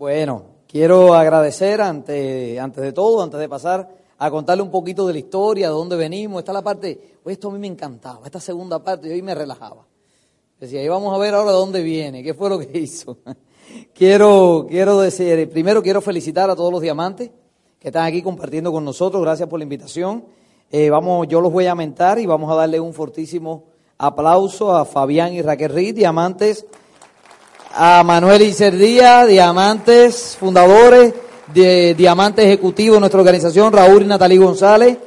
Bueno, quiero agradecer ante, antes de todo, antes de pasar a contarle un poquito de la historia, de dónde venimos. Esta es la parte, esto a mí me encantaba, esta segunda parte, yo ahí me relajaba. Decía, ahí vamos a ver ahora de dónde viene, qué fue lo que hizo. quiero, quiero decir, primero quiero felicitar a todos los diamantes que están aquí compartiendo con nosotros, gracias por la invitación. Eh, vamos, yo los voy a mentar y vamos a darle un fortísimo aplauso a Fabián y Raquel diamantes a Manuel Incerdía, diamantes fundadores, de diamante ejecutivo de nuestra organización, Raúl y Natalí González.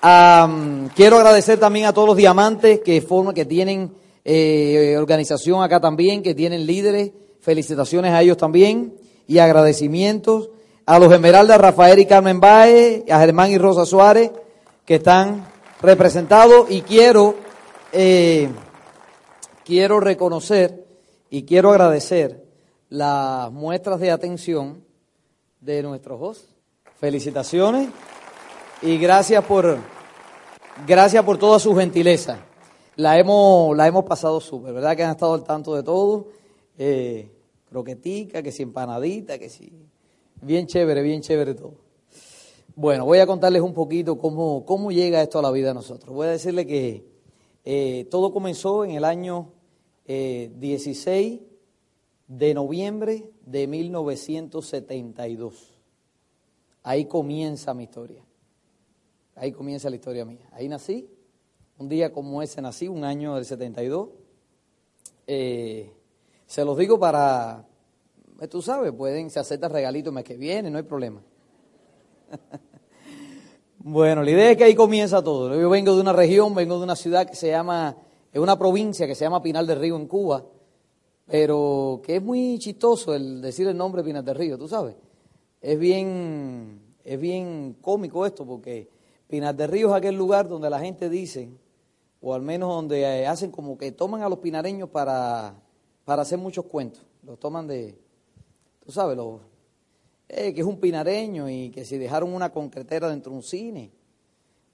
quiero agradecer también a todos los diamantes que forman, que tienen eh, organización acá también, que tienen líderes. Felicitaciones a ellos también y agradecimientos a los Esmeraldas Rafael y Carmen Baez, a Germán y Rosa Suárez, que están representados y quiero, eh, quiero reconocer y quiero agradecer las muestras de atención de nuestros hosts. Felicitaciones y gracias por, gracias por toda su gentileza. La hemos, la hemos pasado súper, ¿verdad? Que han estado al tanto de todo. Eh, croquetica, que si empanadita, que si... Bien chévere, bien chévere todo. Bueno, voy a contarles un poquito cómo, cómo llega esto a la vida de nosotros. Voy a decirle que eh, todo comenzó en el año 16 eh, de noviembre de 1972. Ahí comienza mi historia. Ahí comienza la historia mía. Ahí nací. Un día como ese nací, un año del 72. Eh, se los digo para, eh, tú sabes, pueden, se acepta regalito el mes que viene, no hay problema. bueno, la idea es que ahí comienza todo. Yo vengo de una región, vengo de una ciudad que se llama es una provincia que se llama Pinal del Río en Cuba, pero que es muy chistoso el decir el nombre Pinal del Río, tú sabes. Es bien, es bien cómico esto porque Pinal del Río es aquel lugar donde la gente dice, o al menos donde eh, hacen como que toman a los pinareños para, para hacer muchos cuentos. Los toman de, tú sabes, los, eh, que es un pinareño y que si dejaron una concretera dentro de un cine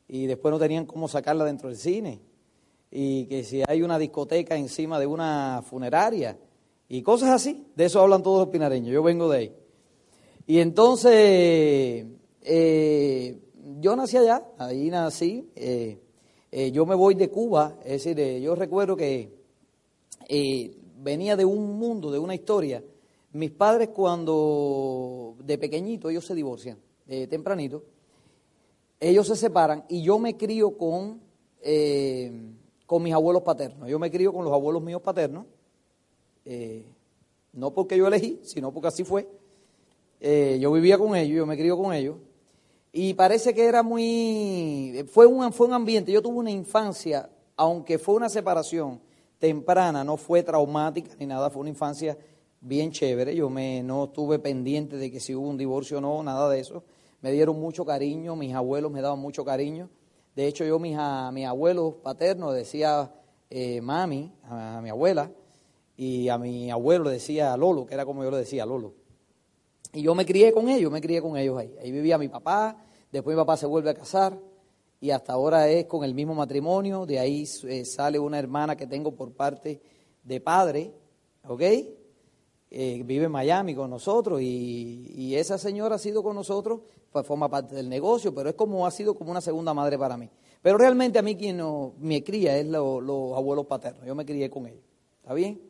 y después no tenían cómo sacarla dentro del cine y que si hay una discoteca encima de una funeraria y cosas así, de eso hablan todos los pinareños, yo vengo de ahí. Y entonces, eh, yo nací allá, ahí nací, eh, eh, yo me voy de Cuba, es decir, yo recuerdo que venía de un mundo, de una historia. Mis padres cuando de pequeñito ellos se divorcian, tempranito, ellos se separan y yo me crío con con mis abuelos paternos. Yo me crío con los abuelos míos paternos, eh, no porque yo elegí, sino porque así fue. Eh, yo vivía con ellos, yo me crío con ellos. Y parece que era muy... Fue un, fue un ambiente, yo tuve una infancia, aunque fue una separación temprana, no fue traumática ni nada, fue una infancia bien chévere. Yo me, no estuve pendiente de que si hubo un divorcio o no, nada de eso. Me dieron mucho cariño, mis abuelos me daban mucho cariño. De hecho, yo mis, a mi abuelo paterno decía eh, mami, a, mi abuela, y a mi abuelo decía Lolo, que era como yo le decía Lolo. Y yo me crié con ellos, me crié con ellos ahí. Ahí vivía mi papá, después mi papá se vuelve a casar y hasta ahora es con el mismo matrimonio. De ahí eh, sale una hermana que tengo por parte de padre, ¿ok? Eh, vive en Miami con nosotros y, esa señora ha sido con nosotros, pues forma parte del negocio, pero es como ha sido como una segunda madre para mí. Pero realmente a mí quien me cría es los abuelos paternos, yo me crié con ellos, ¿está bien?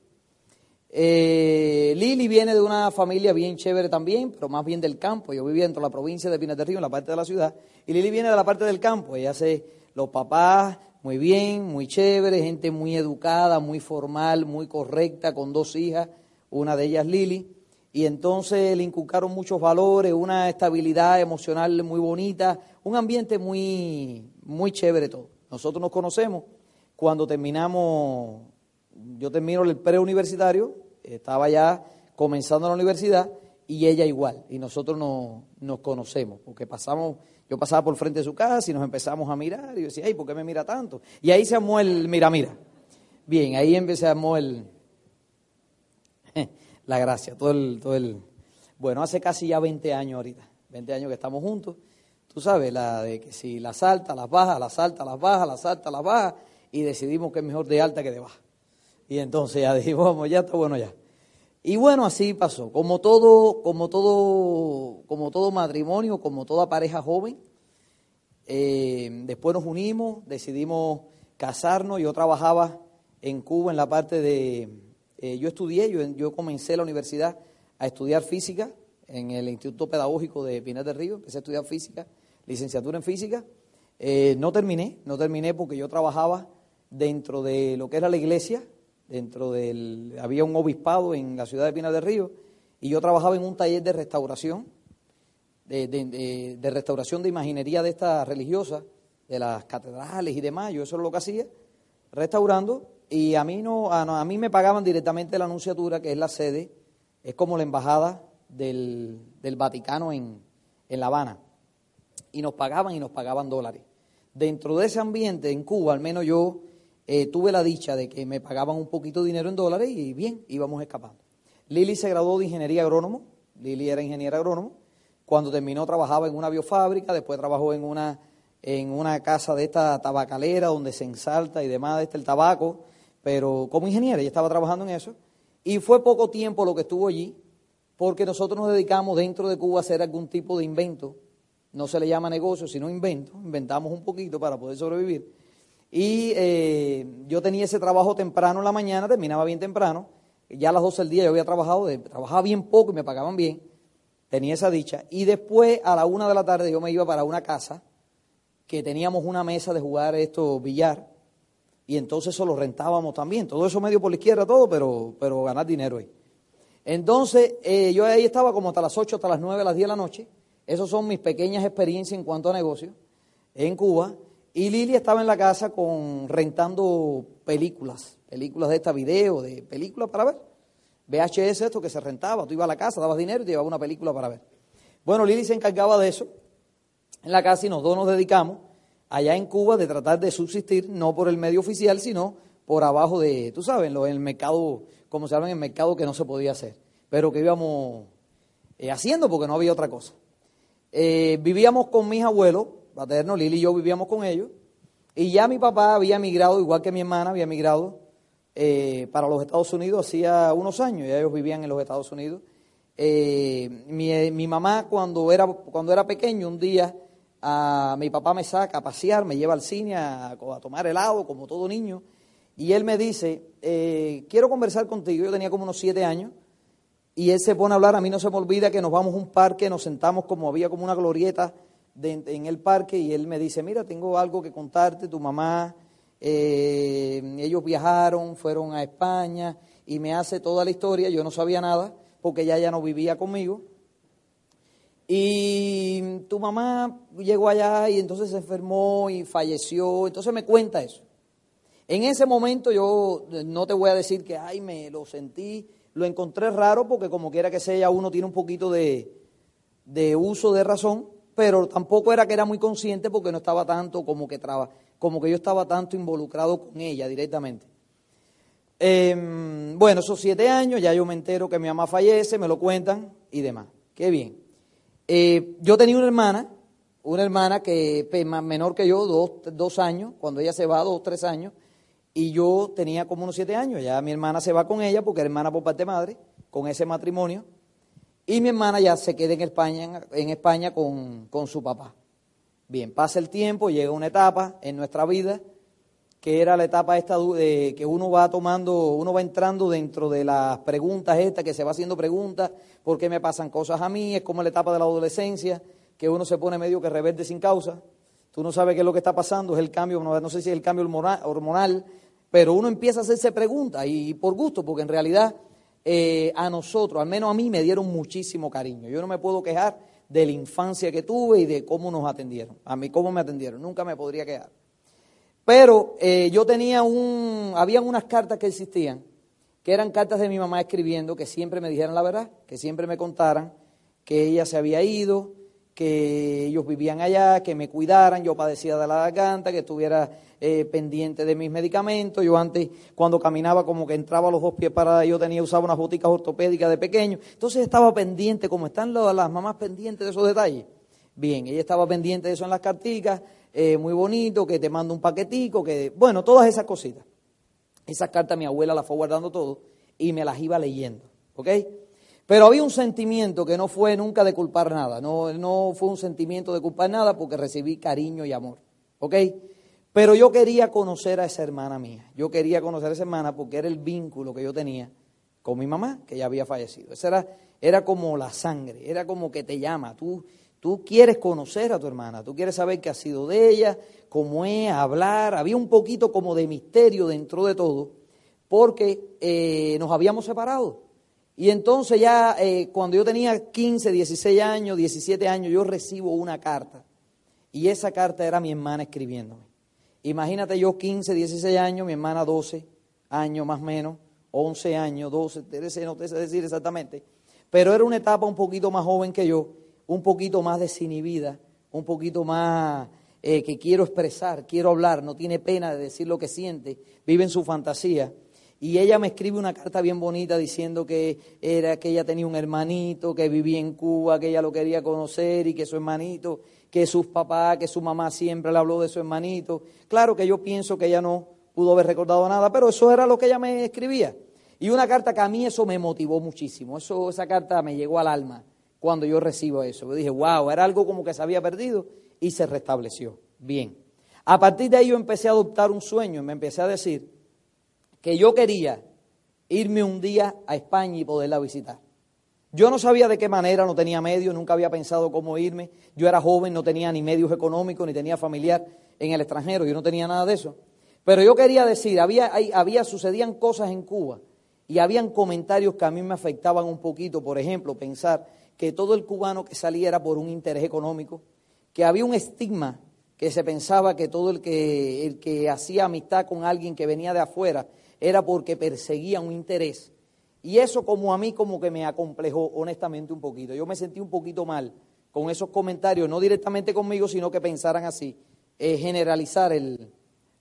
Eh, Lili viene de una familia bien chévere también, pero más bien del campo. Yo vivía dentro de la provincia de Pinas del Río, en la parte de la ciudad, y Lili viene de la parte del campo. Ella hace los papás muy bien, muy chévere, gente muy educada, muy formal, muy correcta, con dos hijas una de ellas Lili, y entonces le inculcaron muchos valores, una estabilidad emocional muy bonita, un ambiente muy, muy chévere todo. Nosotros nos conocemos cuando terminamos, yo termino el preuniversitario, estaba ya comenzando la universidad y ella igual, y nosotros nos, nos conocemos, porque pasamos, yo pasaba por frente de su casa y nos empezamos a mirar, y yo decía, ay, ¿por qué me mira tanto? Y ahí se armó el mira, mira. Bien, ahí empecé a armó el, la gracia, todo el, todo el... Bueno, hace casi ya 20 años ahorita, 20 años que estamos juntos. Tú sabes, la de que si las alta, las baja, las alta, las baja, las alta, las baja, y decidimos que es mejor de alta que de baja. Y entonces ya dijimos, vamos, ya está bueno ya. Y bueno, así pasó. Como todo, como todo, como todo matrimonio, como toda pareja joven, eh, después nos unimos, decidimos casarnos. Yo trabajaba en Cuba en la parte de, eh, yo estudié, yo, yo comencé la universidad a estudiar física en el Instituto Pedagógico de Pinar del Río, empecé a estudiar física, licenciatura en física. Eh, no terminé, no terminé porque yo trabajaba dentro de lo que era la iglesia, dentro del, había un obispado en la ciudad de Pinar del Río, y yo trabajaba en un taller de restauración, de, de restauración de imaginería de esta religiosa, de las catedrales y demás, yo eso es lo que hacía, restaurando y a mí no, a, mí me pagaban directamente la anunciatura, que es la sede, es como la embajada del, Vaticano en, La Habana. Y nos pagaban y nos pagaban dólares. Dentro de ese ambiente, en Cuba, al menos yo eh, tuve la dicha de que me pagaban un poquito de dinero en dólares y bien, íbamos escapando. Lili se graduó de ingeniería agrónomo, Lili era ingeniera agrónomo. Cuando terminó trabajaba en una biofábrica, después trabajó en una, en una casa de esta tabacalera donde se ensalta y demás de este el tabaco pero como ingeniera, ella estaba trabajando en eso, y fue poco tiempo lo que estuvo allí, porque nosotros nos dedicamos dentro de Cuba a hacer algún tipo de invento, no se le llama negocio, sino invento, inventamos un poquito para poder sobrevivir, y eh, yo tenía ese trabajo temprano en la mañana, terminaba bien temprano, ya a las 12 del día yo había trabajado, trabajaba bien poco y me pagaban bien, tenía esa dicha, y después a la una de la tarde yo me iba para una casa, que teníamos una mesa de jugar esto billar, y entonces eso lo rentábamos también. Todo eso medio por la izquierda, todo, pero, pero ganar dinero ahí. Entonces, eh, yo ahí estaba como hasta las 8, hasta las 9, las 10 de la noche. Esas son mis pequeñas experiencias en cuanto a negocios en Cuba. Y Lili estaba en la casa con rentando películas, películas de esta video, de películas para ver. VHS, esto que se rentaba, tú ibas a la casa, dabas dinero y te llevabas una película para ver. Bueno, Lili se encargaba de eso en la casa y nos dos nos dedicamos allá en Cuba de tratar de subsistir, no por el medio oficial, sino por abajo de, tú sabes, en el mercado, como se llama en el mercado que no se podía hacer, pero que íbamos eh, haciendo porque no había otra cosa. Eh, vivíamos con mis abuelos paternos, Lili y yo vivíamos con ellos, y ya mi papá había emigrado, igual que mi hermana, había emigrado eh, para los Estados Unidos hacía unos años, ya ellos vivían en los Estados Unidos. mi, mi mamá cuando era, cuando era pequeño, un día mi papá me saca a pasear, me lleva al cine a, tomar helado, como todo niño, y él me dice, eh, quiero conversar contigo, yo tenía como unos siete años, y él se pone a hablar, a mí no se me olvida que nos vamos a un parque, nos sentamos como había como una glorieta en el parque, y él me dice, mira, tengo algo que contarte, tu mamá, eh, ellos viajaron, fueron a España, y me hace toda la historia, yo no sabía nada, porque ella ya no vivía conmigo, y tu mamá llegó allá y entonces se enfermó y falleció. Entonces me cuenta eso. En ese momento yo no te voy a decir que, ay, me lo sentí, lo encontré raro porque como quiera que sea, uno tiene un poquito de, uso de razón, pero tampoco era que era muy consciente porque no estaba tanto como que, traba, como que yo estaba tanto involucrado con ella directamente. Em, bueno, esos siete años, ya yo me entero que mi mamá fallece, me lo cuentan y demás. Qué bien. Eh, yo tenía una hermana, una hermana que menor que yo, dos, dos años, cuando ella se va, dos, tres años, y yo tenía como unos siete años. Ya mi hermana se va con ella, porque era hermana por parte de madre, con ese matrimonio, y mi hermana ya se queda en España, en España con, con su papá. Bien, pasa el tiempo, llega una etapa en nuestra vida que era la etapa esta de que uno va tomando, uno va entrando dentro de las preguntas estas, que se va haciendo preguntas, ¿por qué me pasan cosas a mí? Es como la etapa de la adolescencia, que uno se pone medio que reverde sin causa, tú no sabes qué es lo que está pasando, es el cambio, no, sé si es el cambio hormonal, pero uno empieza a hacerse preguntas y por gusto, porque en realidad eh, a nosotros, al menos a mí, me dieron muchísimo cariño. Yo no me puedo quejar de la infancia que tuve y de cómo nos atendieron. A mí, cómo me atendieron. Nunca me podría quejar. Pero eh, yo tenía un, habían unas cartas que existían, que eran cartas de mi mamá escribiendo, que siempre me dijeran la verdad, que siempre me contaran que ella se había ido, que ellos vivían allá, que me cuidaran, yo padecía de la garganta, que estuviera eh, pendiente de mis medicamentos. Yo antes, cuando caminaba, como que entraba a los dos pies para, yo tenía, usaba unas boticas ortopédicas de pequeño. Entonces estaba pendiente, como están las mamás pendientes de esos detalles. Bien, ella estaba pendiente de eso en las carticas, eh, muy bonito, que te mando un paquetico, que, bueno, todas esas cositas. Esas cartas mi abuela las fue guardando todo y me las iba leyendo, ¿ok? Pero había un sentimiento que no fue nunca de culpar nada, no, no fue un sentimiento de culpar nada porque recibí cariño y amor, ¿ok? Pero yo quería conocer a esa hermana mía, yo quería conocer a esa hermana porque era el vínculo que yo tenía con mi mamá, que ya había fallecido. Esa era, era como la sangre, era como que te llama, tú, tú quieres conocer a tu hermana, tú quieres saber qué ha sido de ella, cómo es, hablar, había un poquito como de misterio dentro de todo, porque eh, nos habíamos separado. Y entonces ya eh, cuando yo tenía 15, 16 años, 17 años, yo recibo una carta. Y esa carta era mi hermana escribiéndome. Imagínate yo 15, 16 años, mi hermana 12 años más o menos, 11 años, 12, 13, no te sé decir exactamente. Pero era una etapa un poquito más joven que yo, un poquito más desinhibida, un poquito más eh, que quiero expresar, quiero hablar, no tiene pena de decir lo que siente, vive en su fantasía. Y ella me escribe una carta bien bonita diciendo que era que ella tenía un hermanito que vivía en Cuba, que ella lo quería conocer y que su hermanito, que sus papás, que su mamá siempre le habló de su hermanito. Claro que yo pienso que ella no pudo haber recordado nada, pero eso era lo que ella me escribía. Y una carta que a mí eso me motivó muchísimo. Eso, esa carta me llegó al alma cuando yo recibo eso. Yo dije, wow, era algo como que se había perdido y se restableció. Bien. A partir de ahí yo empecé a adoptar un sueño me empecé a decir, que yo quería irme un día a España y poderla visitar. Yo no sabía de qué manera, no tenía medios, nunca había pensado cómo irme. Yo era joven, no tenía ni medios económicos, ni tenía familiar en el extranjero, yo no tenía nada de eso. Pero yo quería decir, había, había, sucedían cosas en Cuba y habían comentarios que a mí me afectaban un poquito. Por ejemplo, pensar que todo el cubano que salía era por un interés económico, que había un estigma que se pensaba que todo el que, el que hacía amistad con alguien que venía de afuera era porque perseguía un interés. Y eso como a mí como que me acomplejó honestamente un poquito. Yo me sentí un poquito mal con esos comentarios, no directamente conmigo, sino que pensaran así, eh, generalizar el,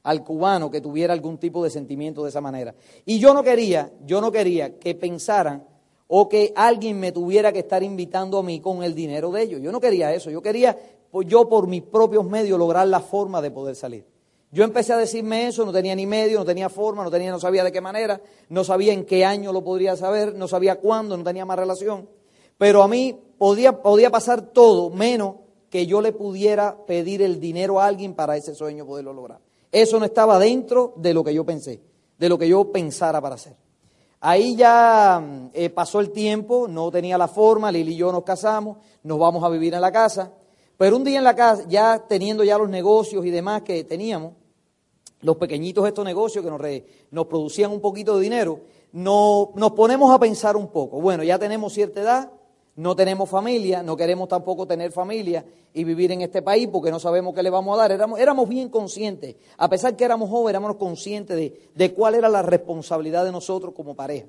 al cubano que tuviera algún tipo de sentimiento de esa manera. Y yo no quería, yo no quería que pensaran o que alguien me tuviera que estar invitando a mí con el dinero de ellos. Yo no quería eso, yo quería pues, yo por mis propios medios lograr la forma de poder salir. Yo empecé a decirme eso, no tenía ni medio, no tenía forma, no tenía, no sabía de qué manera, no sabía en qué año lo podría saber, no sabía cuándo, no tenía más relación. Pero a mí podía, podía pasar todo menos que yo le pudiera pedir el dinero a alguien para ese sueño poderlo lograr. Eso no estaba dentro de lo que yo pensé, de lo que yo pensara para hacer. Ahí ya mm, eh, pasó el tiempo, no tenía la forma, Lili y yo nos casamos, nos vamos a vivir en la casa. Pero un día en la casa, ya teniendo ya los negocios y demás que teníamos, los pequeñitos estos negocios que nos, nos producían un poquito de dinero, no, nos ponemos a pensar un poco. Bueno, ya tenemos cierta edad, no tenemos familia, no queremos tampoco tener familia y vivir en este país porque no sabemos qué le vamos a dar. Éramos, éramos bien conscientes, a pesar que éramos jóvenes, éramos conscientes de, de cuál era la responsabilidad de nosotros como pareja.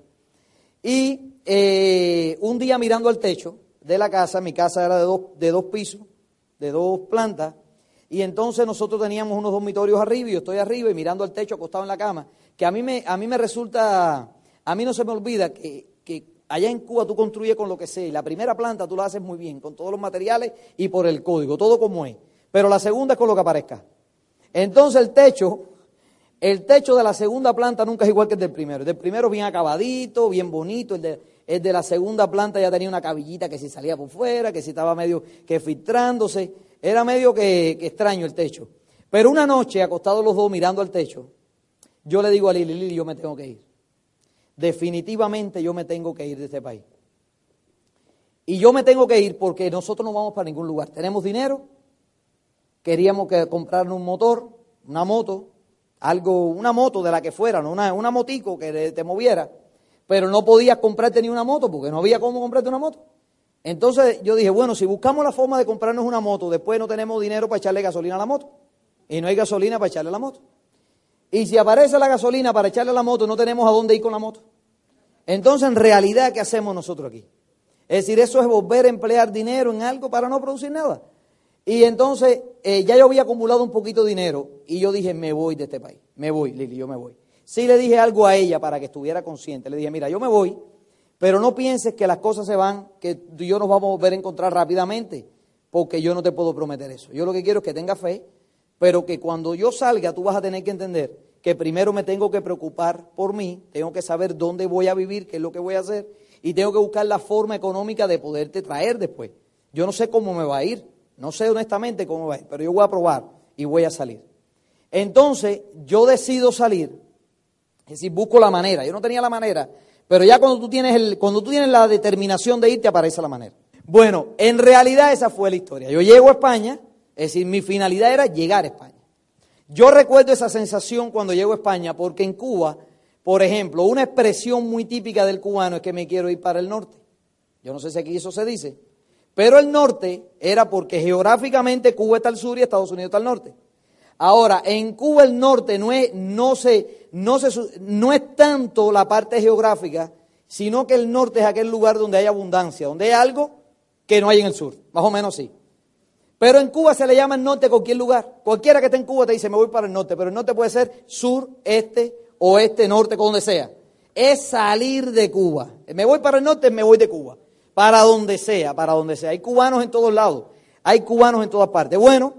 Y eh, un día mirando al techo de la casa, mi casa era de dos, de dos pisos, de dos plantas, y entonces nosotros teníamos unos dormitorios arriba y yo estoy arriba y mirando al techo acostado en la cama, que a mí me, a mí me resulta, a mí no se me olvida que, que allá en Cuba tú construyes con lo que sea y la primera planta tú la haces muy bien, con todos los materiales y por el código, todo como es. Pero la segunda es con lo que aparezca. Entonces el techo, el techo de la segunda planta nunca es igual que el del primero. El del primero bien acabadito, bien bonito, el de, la segunda planta ya tenía una cabillita que si salía por fuera, que si estaba medio que filtrándose. Era medio que, extraño el techo. Pero una noche, acostados los dos mirando al techo, yo le digo a Lili, Lili, yo me tengo que ir. Definitivamente yo me tengo que ir de este país. Y yo me tengo que ir porque nosotros no vamos para ningún lugar. Tenemos dinero, queríamos que comprarnos un motor, una moto, algo, una moto de la que fuera, una, una motico que te moviera. pero no podías comprarte ni una moto porque no había cómo comprarte una moto. Entonces yo dije, bueno, si buscamos la forma de comprarnos una moto, después no tenemos dinero para echarle gasolina a la moto. Y no hay gasolina para echarle a la moto. Y si aparece la gasolina para echarle a la moto, no tenemos a dónde ir con la moto. Entonces, en realidad, ¿qué hacemos nosotros aquí? Es decir, eso es volver a emplear dinero en algo para no producir nada. Y entonces, eh, ya yo había acumulado un poquito de dinero y yo dije, me voy de este país. Me voy, Lili, yo me voy. Sí le dije algo a ella para que estuviera consciente. Le dije, mira, yo me voy, pero no pienses que las cosas se van, que yo nos vamos a volver a encontrar rápidamente, porque yo no te puedo prometer eso. Yo lo que quiero es que tengas fe, pero que cuando yo salga tú vas a tener que entender que primero me tengo que preocupar por mí, tengo que saber dónde voy a vivir, qué es lo que voy a hacer, y tengo que buscar la forma económica de poderte traer después. Yo no sé cómo me va a ir, no sé honestamente cómo va a ir, pero yo voy a probar y voy a salir. Entonces, yo decido salir, es decir, busco la manera. Yo no tenía la manera, pero ya cuando tú tienes, el, cuando tú tienes la determinación de irte, aparece la manera. Bueno, en realidad esa fue la historia. Yo llego a España, es decir, mi finalidad era llegar a España. Yo recuerdo esa sensación cuando llego a España, porque en Cuba, por ejemplo, una expresión muy típica del cubano es que me quiero ir para el norte. Yo no sé si aquí eso se dice, pero el norte era porque geográficamente Cuba está al sur y Estados Unidos está al norte. Ahora, en Cuba el norte no es, no, se, no, se, no es tanto la parte geográfica, sino que el norte es aquel lugar donde hay abundancia, donde hay algo que no hay en el sur, más o menos sí. Pero en Cuba se le llama el norte a cualquier lugar. Cualquiera que esté en Cuba te dice, me voy para el norte, pero el norte puede ser sur, este, oeste, norte, donde sea. Es salir de Cuba. Me voy para el norte, me voy de Cuba. Para donde sea, para donde sea. Hay cubanos en todos lados. Hay cubanos en todas partes. Bueno,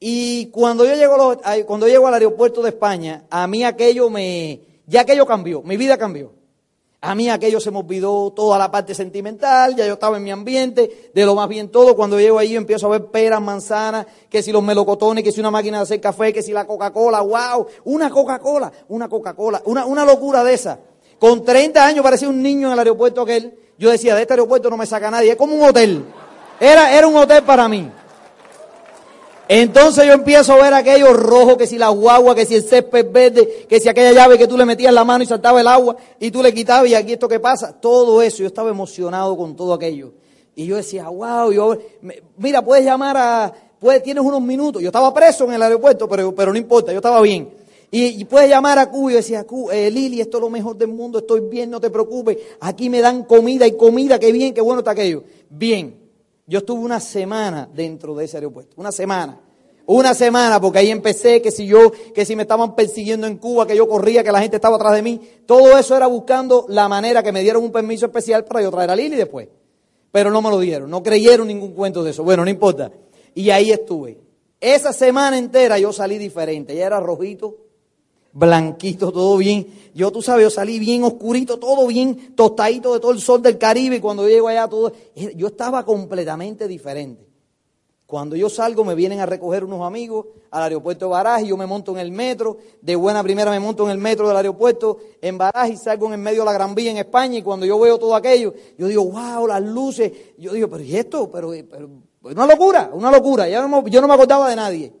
y cuando yo llego, cuando llego al aeropuerto de España, a mí aquello me, ya aquello cambió, mi vida cambió. A mí aquello se me olvidó toda la parte sentimental, ya yo estaba en mi ambiente, de lo más bien todo. Cuando llego ahí empiezo a ver peras, manzanas, que si los melocotones, que si una máquina de hacer café, que si la Coca-Cola, wow, una Coca-Cola, una Coca-Cola, una, una locura de esa. Con 30 años parecía un niño en el aeropuerto aquel. Yo decía, de este aeropuerto no me saca nadie, es como un hotel. Era, era un hotel para mí. Entonces yo empiezo a ver aquello rojo, que si la guagua, que si el césped verde, que si aquella llave que tú le metías la mano y saltaba el agua y tú le quitabas y aquí esto que pasa, todo eso, yo estaba emocionado con todo aquello. Y yo decía, wow, yo, mira, puedes llamar a, puedes, tienes unos minutos. Yo estaba preso en el aeropuerto, pero, pero no importa, yo estaba bien. Y, puedes llamar a Cuba y decía, eh, Lili, esto es lo mejor del mundo, estoy bien, no te preocupes, aquí me dan comida y comida, qué bien, qué bueno está aquello. Bien, yo estuve una semana dentro de ese aeropuerto, una semana. Una semana, porque ahí empecé, que si yo, que si me estaban persiguiendo en Cuba, que yo corría, que la gente estaba atrás de mí. Todo eso era buscando la manera que me dieron un permiso especial para yo traer a Lili después. Pero no me lo dieron, no creyeron ningún cuento de eso. Bueno, no importa. Y ahí estuve. Esa semana entera yo salí diferente. Ya era rojito, blanquito, todo bien. Yo, tú sabes, yo salí bien oscurito, todo bien tostadito de todo el sol del Caribe. Y cuando llego allá, todo, yo estaba completamente diferente. Cuando yo salgo, me vienen a recoger unos amigos al aeropuerto de Baraje, yo me monto en el metro, de buena primera me monto en el metro del aeropuerto en Baraje y salgo en el medio de la Gran Vía en España. Y cuando yo veo todo aquello, yo digo, wow, las luces. Yo digo, pero ¿y esto? Pero, pero una locura, una locura. Yo no, yo no me acordaba de nadie.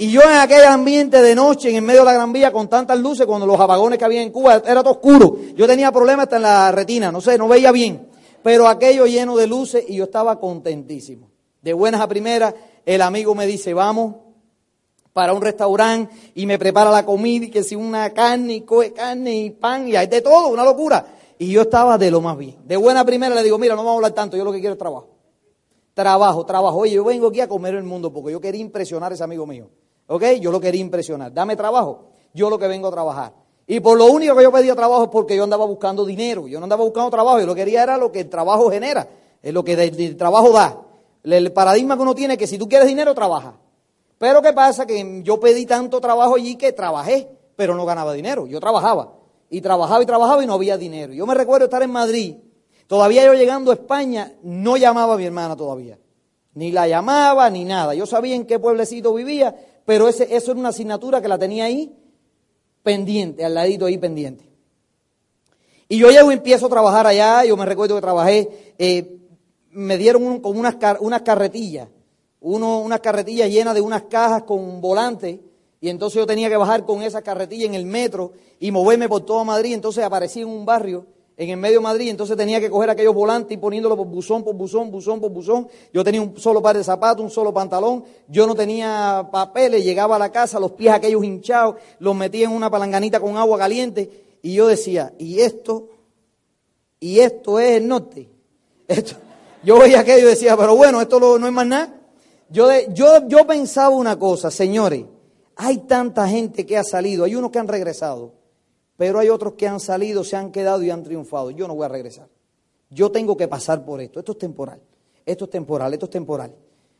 Y yo en aquel ambiente de noche, en el medio de la Gran Vía, con tantas luces, cuando los apagones que había en Cuba, era todo oscuro. Yo tenía problemas hasta en la retina, no sé, no veía bien. Pero aquello lleno de luces y yo estaba contentísimo. De buenas a primeras, el amigo me dice, vamos para un restaurante y me prepara la comida y que si una carne y coge carne y pan y hay de todo, una locura. Y yo estaba de lo más bien. De buena primera le digo, mira, no vamos a hablar tanto, yo lo que quiero es trabajo. Trabajo, trabajo. Oye, yo vengo aquí a comer el mundo porque yo quería impresionar a ese amigo mío. ¿Ok? Yo lo quería impresionar. Dame trabajo. Yo lo que vengo a trabajar. Y por lo único que yo pedía trabajo es porque yo andaba buscando dinero. Yo no andaba buscando trabajo. Yo lo que quería era lo que el trabajo genera. Es lo que el, trabajo da. El paradigma que uno tiene es que si tú quieres dinero, trabaja. Pero ¿qué pasa? Que yo pedí tanto trabajo allí que trabajé, pero no ganaba dinero. Yo trabajaba. Y trabajaba y trabajaba y no había dinero. Yo me recuerdo estar en Madrid. Todavía yo llegando a España, no llamaba a mi hermana todavía. Ni la llamaba, ni nada. Yo sabía en qué pueblecito vivía, pero ese, eso era una asignatura que la tenía ahí pendiente, al ladito ahí pendiente. Y yo llego y empiezo a trabajar allá, yo me recuerdo que trabajé, eh, me dieron como unas, unas carretillas, uno, unas carretillas llenas de unas cajas con volantes, Y entonces yo tenía que bajar con esa carretilla en el metro y moverme por todo Madrid. Entonces aparecí en un barrio en el medio de Madrid, entonces tenía que coger aquellos volantes y poniéndolo por buzón, por buzón, buzón, por buzón. Yo tenía un solo par de zapatos, un solo pantalón, yo no tenía papeles, llegaba a la casa, los pies aquellos hinchados, los metía en una palanganita con agua caliente y yo decía, ¿y esto? ¿Y esto es el norte? Esto, yo veía aquello y decía, pero bueno, esto no es más nada. Yo, yo, yo pensaba una cosa, señores, hay tanta gente que ha salido, hay unos que han regresado, pero hay otros que han salido, se han quedado y han triunfado. Yo no voy a regresar. Yo tengo que pasar por esto. Esto es temporal. Esto es temporal, esto es temporal.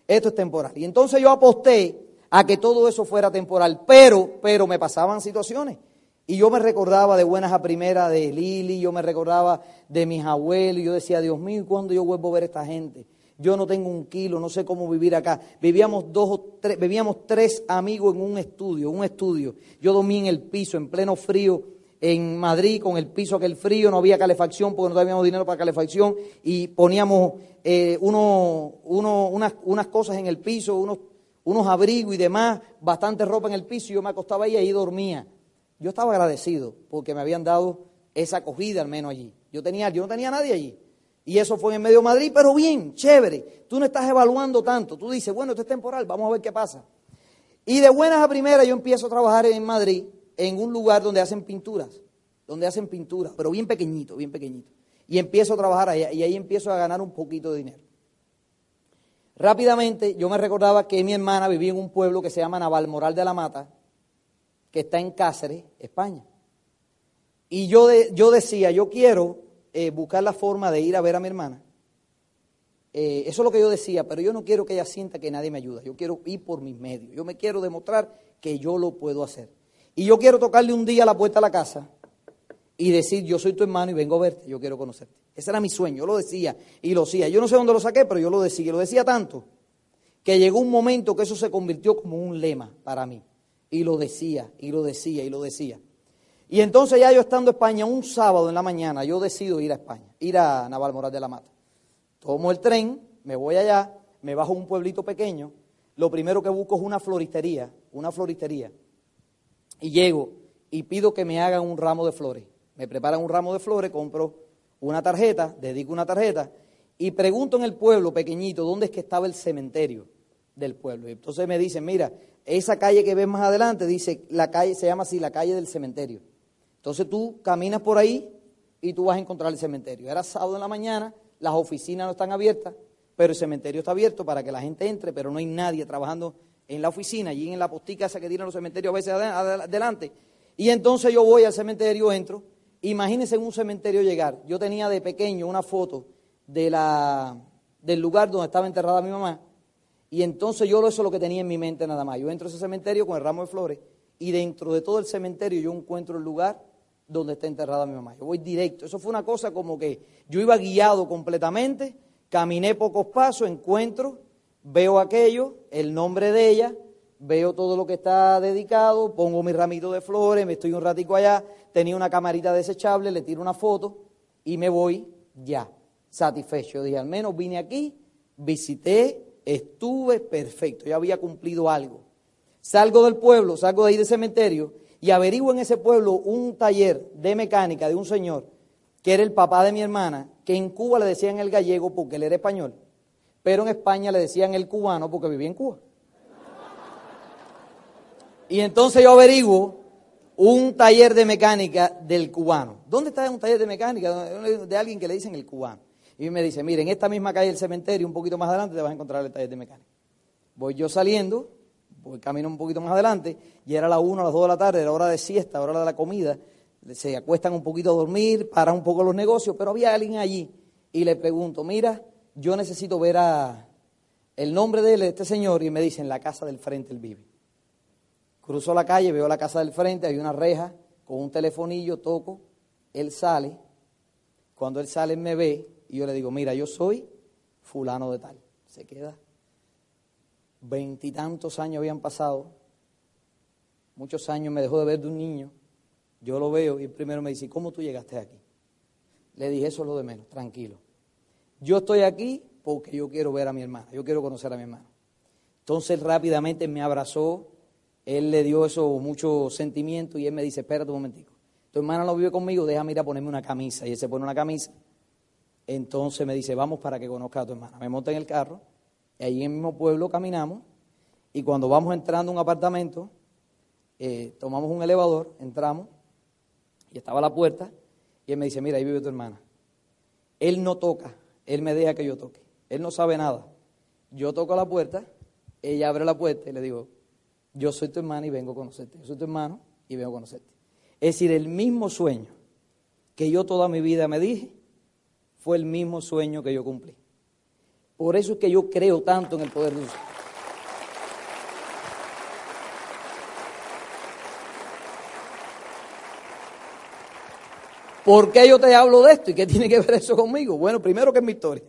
Esto es temporal. Y entonces yo aposté a que todo eso fuera temporal, pero, pero me pasaban situaciones. Y yo me recordaba de buenas a primeras de Lili, yo me recordaba de mis abuelos, yo decía, Dios mío, ¿cuándo yo vuelvo a ver a esta gente? Yo no tengo un kilo, no sé cómo vivir acá. Vivíamos dos o tres, vivíamos tres amigos en un estudio, un estudio. Yo dormí en el piso, en pleno frío, en Madrid con el piso aquel frío, no había calefacción porque no teníamos dinero para calefacción y poníamos eh, unas, cosas en el piso, unos, unos abrigos y demás, bastante ropa en el piso y yo me acostaba ahí y ahí dormía. Yo estaba agradecido porque me habían dado esa acogida al menos allí. Yo, tenía, yo no tenía nadie allí. Y eso fue en medio de Madrid, pero bien, chévere. Tú no estás evaluando tanto. Tú dices, bueno, esto es temporal, vamos a ver qué pasa. Y de buenas a primeras yo empiezo a trabajar en Madrid en un lugar donde hacen pinturas, donde hacen pinturas, pero bien pequeñito, bien pequeñito. Y empiezo a trabajar allá y ahí empiezo a ganar un poquito de dinero. Rápidamente yo me recordaba que mi hermana vivía en un pueblo que se llama Navalmoral de la Mata, que está en Cáceres, España. Y yo, yo decía, yo quiero eh, buscar la forma de ir a ver a mi hermana. Eh, eso es lo que yo decía, pero yo no quiero que ella sienta que nadie me ayuda. Yo quiero ir por mis medios. Yo me quiero demostrar que yo lo puedo hacer. Y yo quiero tocarle un día a la puerta de la casa y decir, yo soy tu hermano y vengo a verte, yo quiero conocerte. Ese era mi sueño, yo lo decía y lo decía. Yo no sé dónde lo saqué, pero yo lo decía. Y lo decía tanto que llegó un momento que eso se convirtió como un lema para mí. Y lo decía, y lo decía, y lo decía. Y entonces ya yo estando en España, un sábado en la mañana, yo decido ir a España, ir a Navalmoral de la Mata. Tomo el tren, me voy allá, me bajo a un pueblito pequeño. Lo primero que busco es una floristería, una floristería y llego y pido que me hagan un ramo de flores. Me preparan un ramo de flores, compro una tarjeta, dedico una tarjeta y pregunto en el pueblo pequeñito dónde es que estaba el cementerio del pueblo. Y entonces me dicen, mira, esa calle que ves más adelante, dice, la calle se llama así, la calle del cementerio. Entonces tú caminas por ahí y tú vas a encontrar el cementerio. Era sábado en la mañana, las oficinas no están abiertas, pero el cementerio está abierto para que la gente entre, pero no hay nadie trabajando en la oficina, allí en la postica esa que tienen los cementerios a veces adelante. Y entonces yo voy al cementerio, entro. Imagínense en un cementerio llegar. Yo tenía de pequeño una foto de la, del lugar donde estaba enterrada mi mamá. Y entonces yo eso es lo que tenía en mi mente nada más. Yo entro a ese cementerio con el ramo de flores y dentro de todo el cementerio yo encuentro el lugar donde está enterrada mi mamá. Yo voy directo. Eso fue una cosa como que yo iba guiado completamente, caminé pocos pasos, encuentro veo aquello, el nombre de ella, veo todo lo que está dedicado, pongo mi ramito de flores, me estoy un ratico allá, tenía una camarita desechable, le tiro una foto y me voy ya, satisfecho. Dije, al menos vine aquí, visité, estuve perfecto, ya había cumplido algo. Salgo del pueblo, salgo de ahí del cementerio y averiguo en ese pueblo un taller de mecánica de un señor que era el papá de mi hermana, que en Cuba le decían el gallego porque él era español pero en España le decían el cubano porque vivía en Cuba. Y entonces yo averiguo un taller de mecánica del cubano. ¿Dónde está un taller de mecánica de alguien que le dicen el cubano? Y me dice, mire, en esta misma calle del cementerio, un poquito más adelante, te vas a encontrar el taller de mecánica. Voy yo saliendo, voy camino un poquito más adelante, y era la 1, a las 2 de la tarde, era hora de siesta, hora de la comida, se acuestan un poquito a dormir, paran un poco los negocios, pero había alguien allí, y le pregunto, mira, yo necesito ver a el nombre de él, este señor, y me dice, en la casa del frente él vive. Cruzo la calle, veo la casa del frente, hay una reja con un telefonillo, toco, él sale, cuando él sale me ve y yo le digo, mira, yo soy fulano de tal. Se queda. Veintitantos años habían pasado, muchos años me dejó de ver de un niño, yo lo veo y primero me dice, ¿cómo tú llegaste aquí? Le dije, eso es lo de menos, tranquilo. Yo estoy aquí porque yo quiero ver a mi hermana, yo quiero conocer a mi hermana. Entonces rápidamente me abrazó, él le dio eso mucho sentimiento y él me dice, espérate un momentico, tu hermana no vive conmigo, déjame ir a ponerme una camisa. Y él se pone una camisa. Entonces me dice, vamos para que conozca a tu hermana. Me monta en el carro, y allí en el mismo pueblo caminamos, y cuando vamos entrando a un apartamento, eh, tomamos un elevador, entramos, y estaba la puerta, y él me dice, mira, ahí vive tu hermana. Él no toca, él me deja que yo toque. Él no sabe nada. Yo toco la puerta, ella abre la puerta y le digo, yo soy tu hermana y vengo a conocerte. Yo soy tu hermano y vengo a conocerte. Es decir, el mismo sueño que yo toda mi vida me dije, fue el mismo sueño que yo cumplí. Por eso es que yo creo tanto en el poder de Dios. ¿Por qué yo te hablo de esto y qué tiene que ver eso conmigo? Bueno, primero que es mi historia.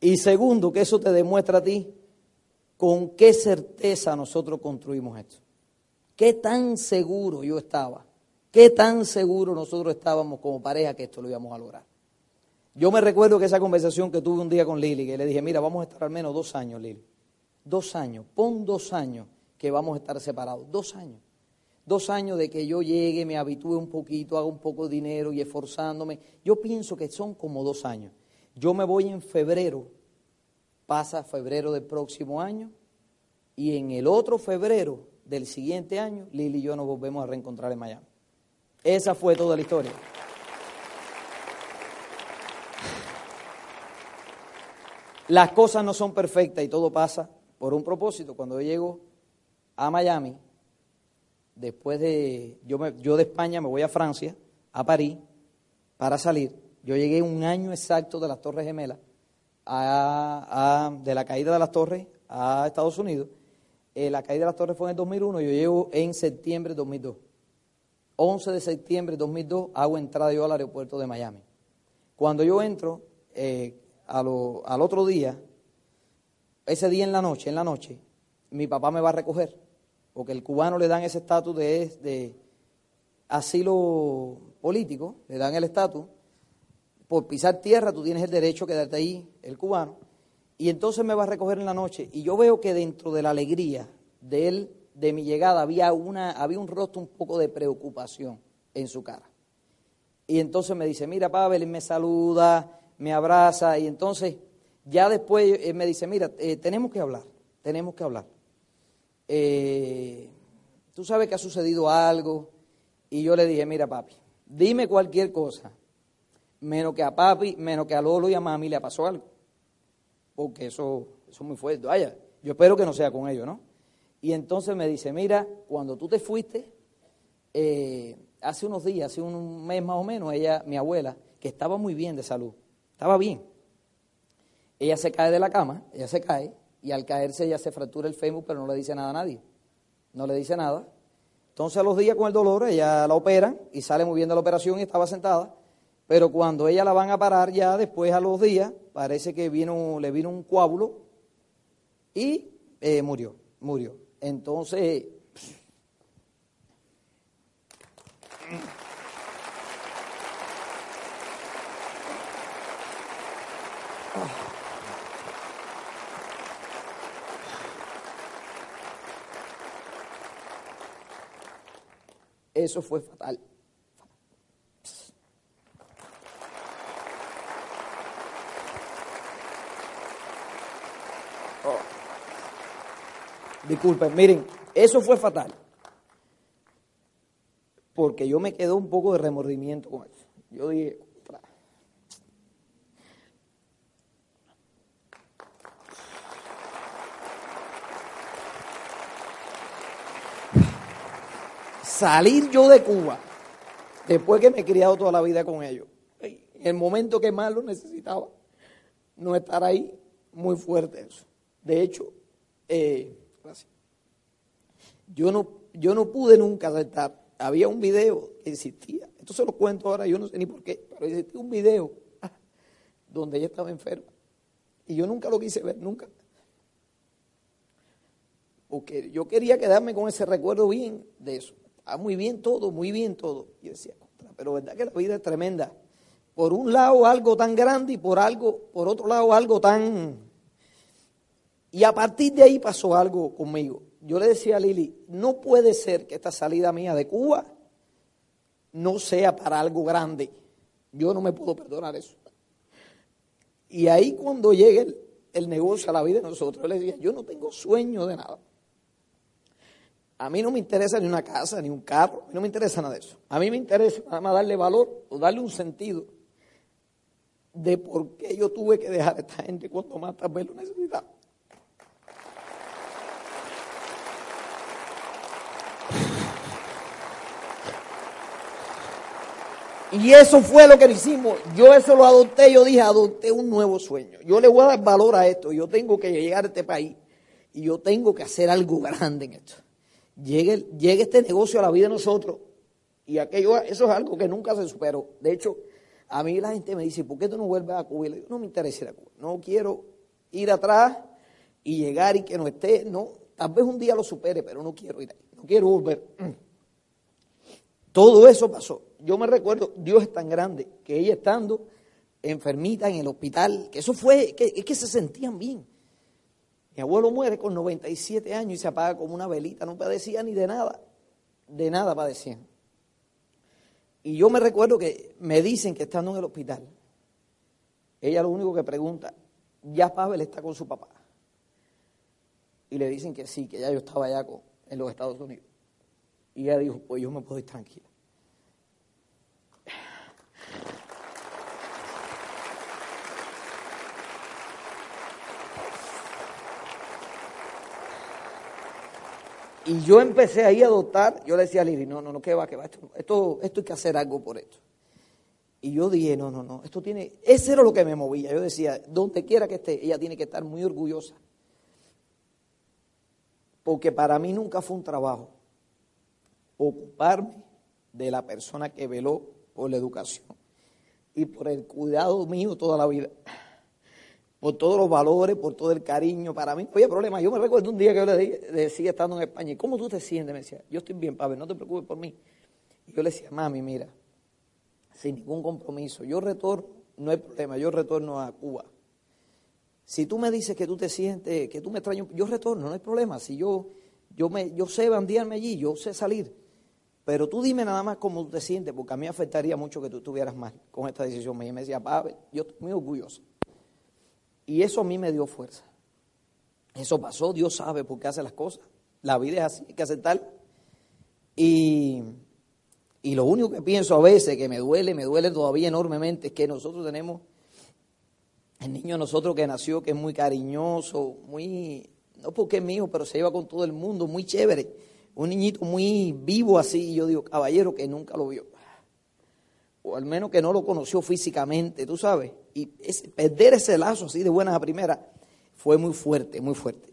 Y segundo, que eso te demuestra a ti con qué certeza nosotros construimos esto. Qué tan seguro yo estaba, qué tan seguro nosotros estábamos como pareja que esto lo íbamos a lograr. Yo me recuerdo que esa conversación que tuve un día con Lili, que le dije, mira, vamos a estar al menos dos años, Lili. Dos años, pon dos años que vamos a estar separados, dos años. Dos años de que yo llegue, me habitúe un poquito, haga un poco de dinero y esforzándome. Yo pienso que son como dos años. Yo me voy en febrero Pasa febrero del próximo año y en el otro febrero del siguiente año, Lili y yo nos volvemos a reencontrar en Miami. Esa fue toda la historia. Las cosas no son perfectas y todo pasa por un propósito. Cuando yo llego a Miami, después de, yo, de España me voy a Francia, a París, para salir. Yo llegué un año exacto de las Torres Gemelas de la caída de las torres a Estados Unidos. Eh, la caída de las torres fue en el 2001, yo llego en septiembre de 2002. 11 de septiembre de 2002 hago entrada yo al aeropuerto de Miami. Cuando yo entro, eh, al otro día, ese día en la noche, en la noche, mi papá me va a recoger, porque el cubano le dan ese estatus de, de asilo político, le dan el estatus, por pisar tierra, tú tienes el derecho a quedarte ahí, el cubano. Y entonces me va a recoger en la noche. Y yo veo que dentro de la alegría de él, de mi llegada, había, una, había un rostro un poco de preocupación en su cara. Y entonces me dice, mira Pavel, me saluda, me abraza. Y entonces ya después él me dice, mira, eh, tenemos que hablar, tenemos que hablar. Eh, tú sabes que ha sucedido algo. Y yo le dije, mira papi, dime cualquier cosa menos que a papi, menos que a Lolo y a mami le pasó algo. Porque eso, eso es muy fuerte. Vaya, yo espero que no sea con ellos, ¿no? Y entonces me dice, mira, cuando tú te fuiste, eh, hace unos días, hace un mes más o menos, ella, mi abuela, que estaba muy bien de salud, estaba bien. Ella se cae de la cama, ella se cae, y al caerse ella se fractura el fémur, pero no le dice nada a nadie. No le dice nada. Entonces a los días con el dolor, ella la operan y sale muy bien de la operación y estaba sentada. Pero cuando ella la van a parar ya después a los días, parece que vino, le vino un coágulo y eh, murió, murió. Entonces, eso fue fatal. Disculpen, miren, eso fue fatal. Porque yo me quedé un poco de remordimiento con eso. Yo dije, salir yo de Cuba, después que me he criado toda la vida con ellos, en el momento que más lo necesitaba, no estar ahí, muy fuerte eso. De hecho, eh, yo no, yo no pude nunca aceptar. Había un video que existía, esto se lo cuento ahora, yo no sé ni por qué, pero existía un video donde ella estaba enferma. Y yo nunca lo quise ver, nunca. Porque yo quería quedarme con ese recuerdo bien de eso. Está muy bien todo, muy bien todo. Yo decía, pero verdad que la vida es tremenda. Por un lado algo tan grande y por algo, por otro lado algo tan. Y a partir de ahí pasó algo conmigo. yo le decía a Lili, no puede ser que esta salida mía de Cuba no sea para algo grande. Yo no me puedo perdonar eso. Y ahí cuando llegue el, el negocio a la vida de nosotros, yo le decía, yo no tengo sueño de nada. A mí no me interesa ni una casa, ni un carro, a mí no me interesa nada de eso. A mí me interesa nada más darle valor o darle un sentido de por qué yo tuve que dejar a esta gente cuando más tal vez lo necesitaba. Y eso fue lo que hicimos. Yo eso lo adopté, yo dije, adopté un nuevo sueño. Yo le voy a dar valor a esto. Yo tengo que llegar a este país y yo tengo que hacer algo grande en esto llegue, este negocio a la vida de nosotros. Y aquello, eso es algo que nunca se superó. De hecho, a mí la gente me dice, ¿por qué tú no vuelves a Cuba? Y le digo, no me interesa ir a Cuba. No quiero ir atrás y llegar y que no esté. No, tal vez un día lo supere, pero no quiero ir ahí. No quiero volver. Todo eso pasó. Yo me recuerdo, Dios es tan grande que ella estando enfermita en el hospital, que eso fue, que, es que se sentían bien. Mi abuelo muere con 97 años y se apaga como una velita, no padecía ni de nada, de nada padecía. Y yo me recuerdo que me dicen que estando en el hospital, ella lo único que pregunta, ¿ya Pavel está con su papá? Y le dicen que sí, que ya yo estaba allá en los Estados Unidos. Y ella dijo, pues yo me puedo ir tranquila. Y yo empecé ahí a adoptar, yo le decía a Lili, no, no, no, que va, que va, esto, esto, esto hay que hacer algo por esto. Y yo dije, no, no, no, esto tiene, ese era lo que me movía. Yo decía, donde quiera que esté, ella tiene que estar muy orgullosa. Porque para mí nunca fue un trabajo ocuparme de la persona que veló por la educación y por el cuidado mío toda la vida por todos los valores, por todo el cariño. Para mí había problema. Yo me recuerdo un día que yo le decía estando en España, ¿y cómo tú te sientes? Me decía, yo estoy bien, Pablo, no te preocupes por mí. Y yo le decía, mami, mira, sin ningún compromiso, yo retorno, no hay problema, yo retorno a Cuba. Si tú me dices que tú te sientes, que tú me extrañas, yo retorno, no hay problema. Si yo, yo, me, yo sé bandearme allí, yo sé salir. Pero tú dime nada más cómo tú te sientes, porque a mí afectaría mucho que tú estuvieras mal con esta decisión. Y me decía, Pablo, yo estoy muy orgulloso. Y eso a mí me dio fuerza. Eso pasó, Dios sabe por qué hace las cosas. La vida es así, hay que aceptar. Y, y lo único que pienso a veces, que me duele, me duele todavía enormemente, es que nosotros tenemos, el niño nosotros que nació, que es muy cariñoso, muy, no porque es mío, pero se lleva con todo el mundo, muy chévere. Un niñito muy vivo así, y yo digo, caballero, que nunca lo vio o al menos que no lo conoció físicamente, tú sabes. Y perder ese lazo así de buenas a primeras fue muy fuerte, muy fuerte.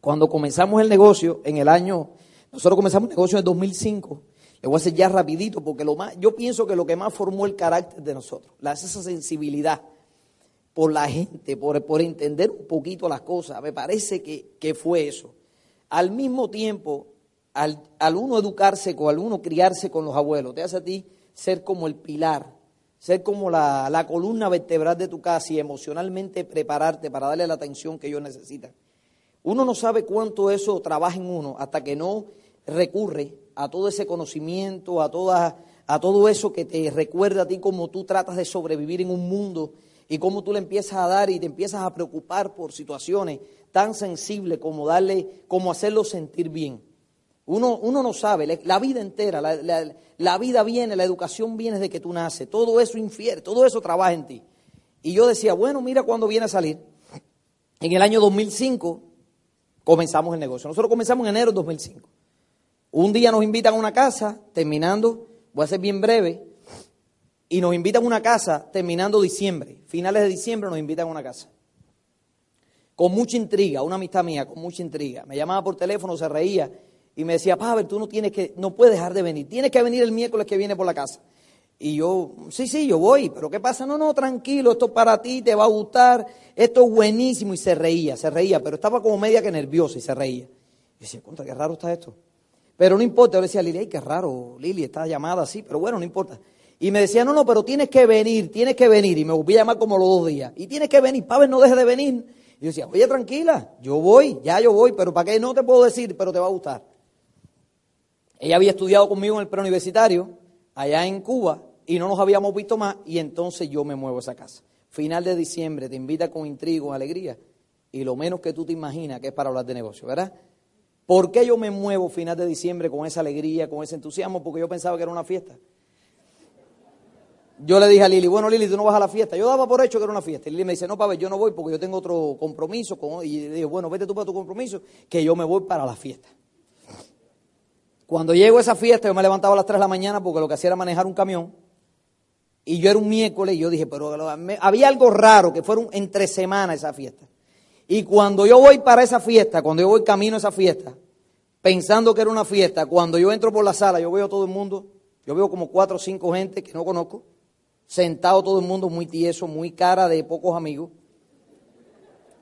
Cuando comenzamos el negocio en el año, nosotros comenzamos el negocio en el 2005, le voy a hacer ya rapidito porque lo más, yo pienso que lo que más formó el carácter de nosotros, la, esa sensibilidad por la gente, por, por entender un poquito las cosas, me parece que, que fue eso. Al mismo tiempo, al, al, uno educarse, con, al uno criarse con los abuelos, te hace a ti ser como el pilar, ser como la, la, columna vertebral de tu casa y emocionalmente prepararte para darle la atención que ellos necesitan. Uno no sabe cuánto eso trabaja en uno hasta que no recurre a todo ese conocimiento, a, toda, a todo eso que te recuerda a ti cómo tú tratas de sobrevivir en un mundo y cómo tú le empiezas a dar y te empiezas a preocupar por situaciones tan sensibles como darle, como hacerlo sentir bien. Uno, uno no sabe, la vida entera, la, vida viene, la educación viene de que tú naces, todo eso infiere, todo eso trabaja en ti. Y yo decía, bueno, mira cuando viene a salir. En el año 2005 comenzamos el negocio. Nosotros comenzamos en enero de 2005. Un día nos invitan a una casa, terminando, voy a ser bien breve, y nos invitan a una casa terminando diciembre. Finales de diciembre nos invitan a una casa. Con mucha intriga, una amistad mía, con mucha intriga. Me llamaba por teléfono, se reía y me decía, Pavel, tú no tienes que, no puedes dejar de venir, tienes que venir el miércoles que viene por la casa. Y yo, sí, sí, yo voy, pero ¿qué pasa? No, no, tranquilo, esto es para ti, te va a gustar, esto es buenísimo. Y se reía, se reía, pero estaba como media que nerviosa y se reía. Y decía, contra, qué raro está esto. Pero no importa, yo decía a Lili, ay, qué raro, Lili, está llamada así, pero bueno, no importa. Y me decía, no, no, pero tienes que venir, tienes que venir. Y me volví a llamar como los dos días. Y tienes que venir, Pavel, no deje de venir. Y yo decía, oye, tranquila, yo voy, ya yo voy, pero ¿para qué? No te puedo decir, pero te va a gustar. Ella había estudiado conmigo en el preuniversitario, allá en Cuba, y no nos habíamos visto más, y entonces yo me muevo a esa casa. Final de diciembre, te invita con intrigo, alegría, y lo menos que tú te imaginas que es para hablar de negocio, ¿verdad? ¿Por qué yo me muevo final de diciembre con esa alegría, con ese entusiasmo? Porque yo pensaba que era una fiesta. Yo le dije a Lili, bueno Lili, tú no vas a la fiesta. Yo daba por hecho que era una fiesta. Y Lili me dice, no, ver, yo no voy porque yo tengo otro compromiso. Y le dije, bueno, vete tú para tu compromiso, que yo me voy para la fiesta. Cuando llego a esa fiesta, yo me levantaba a las 3 de la mañana porque lo que hacía era manejar un camión. Y yo era un miércoles y yo dije, pero había algo raro que fuera entre semana esa fiesta. Y cuando yo voy para esa fiesta, cuando yo voy camino a esa fiesta, pensando que era una fiesta, cuando yo entro por la sala, yo veo a todo el mundo, yo veo como cuatro o cinco gente que no conozco, sentado todo el mundo muy tieso, muy cara de pocos amigos.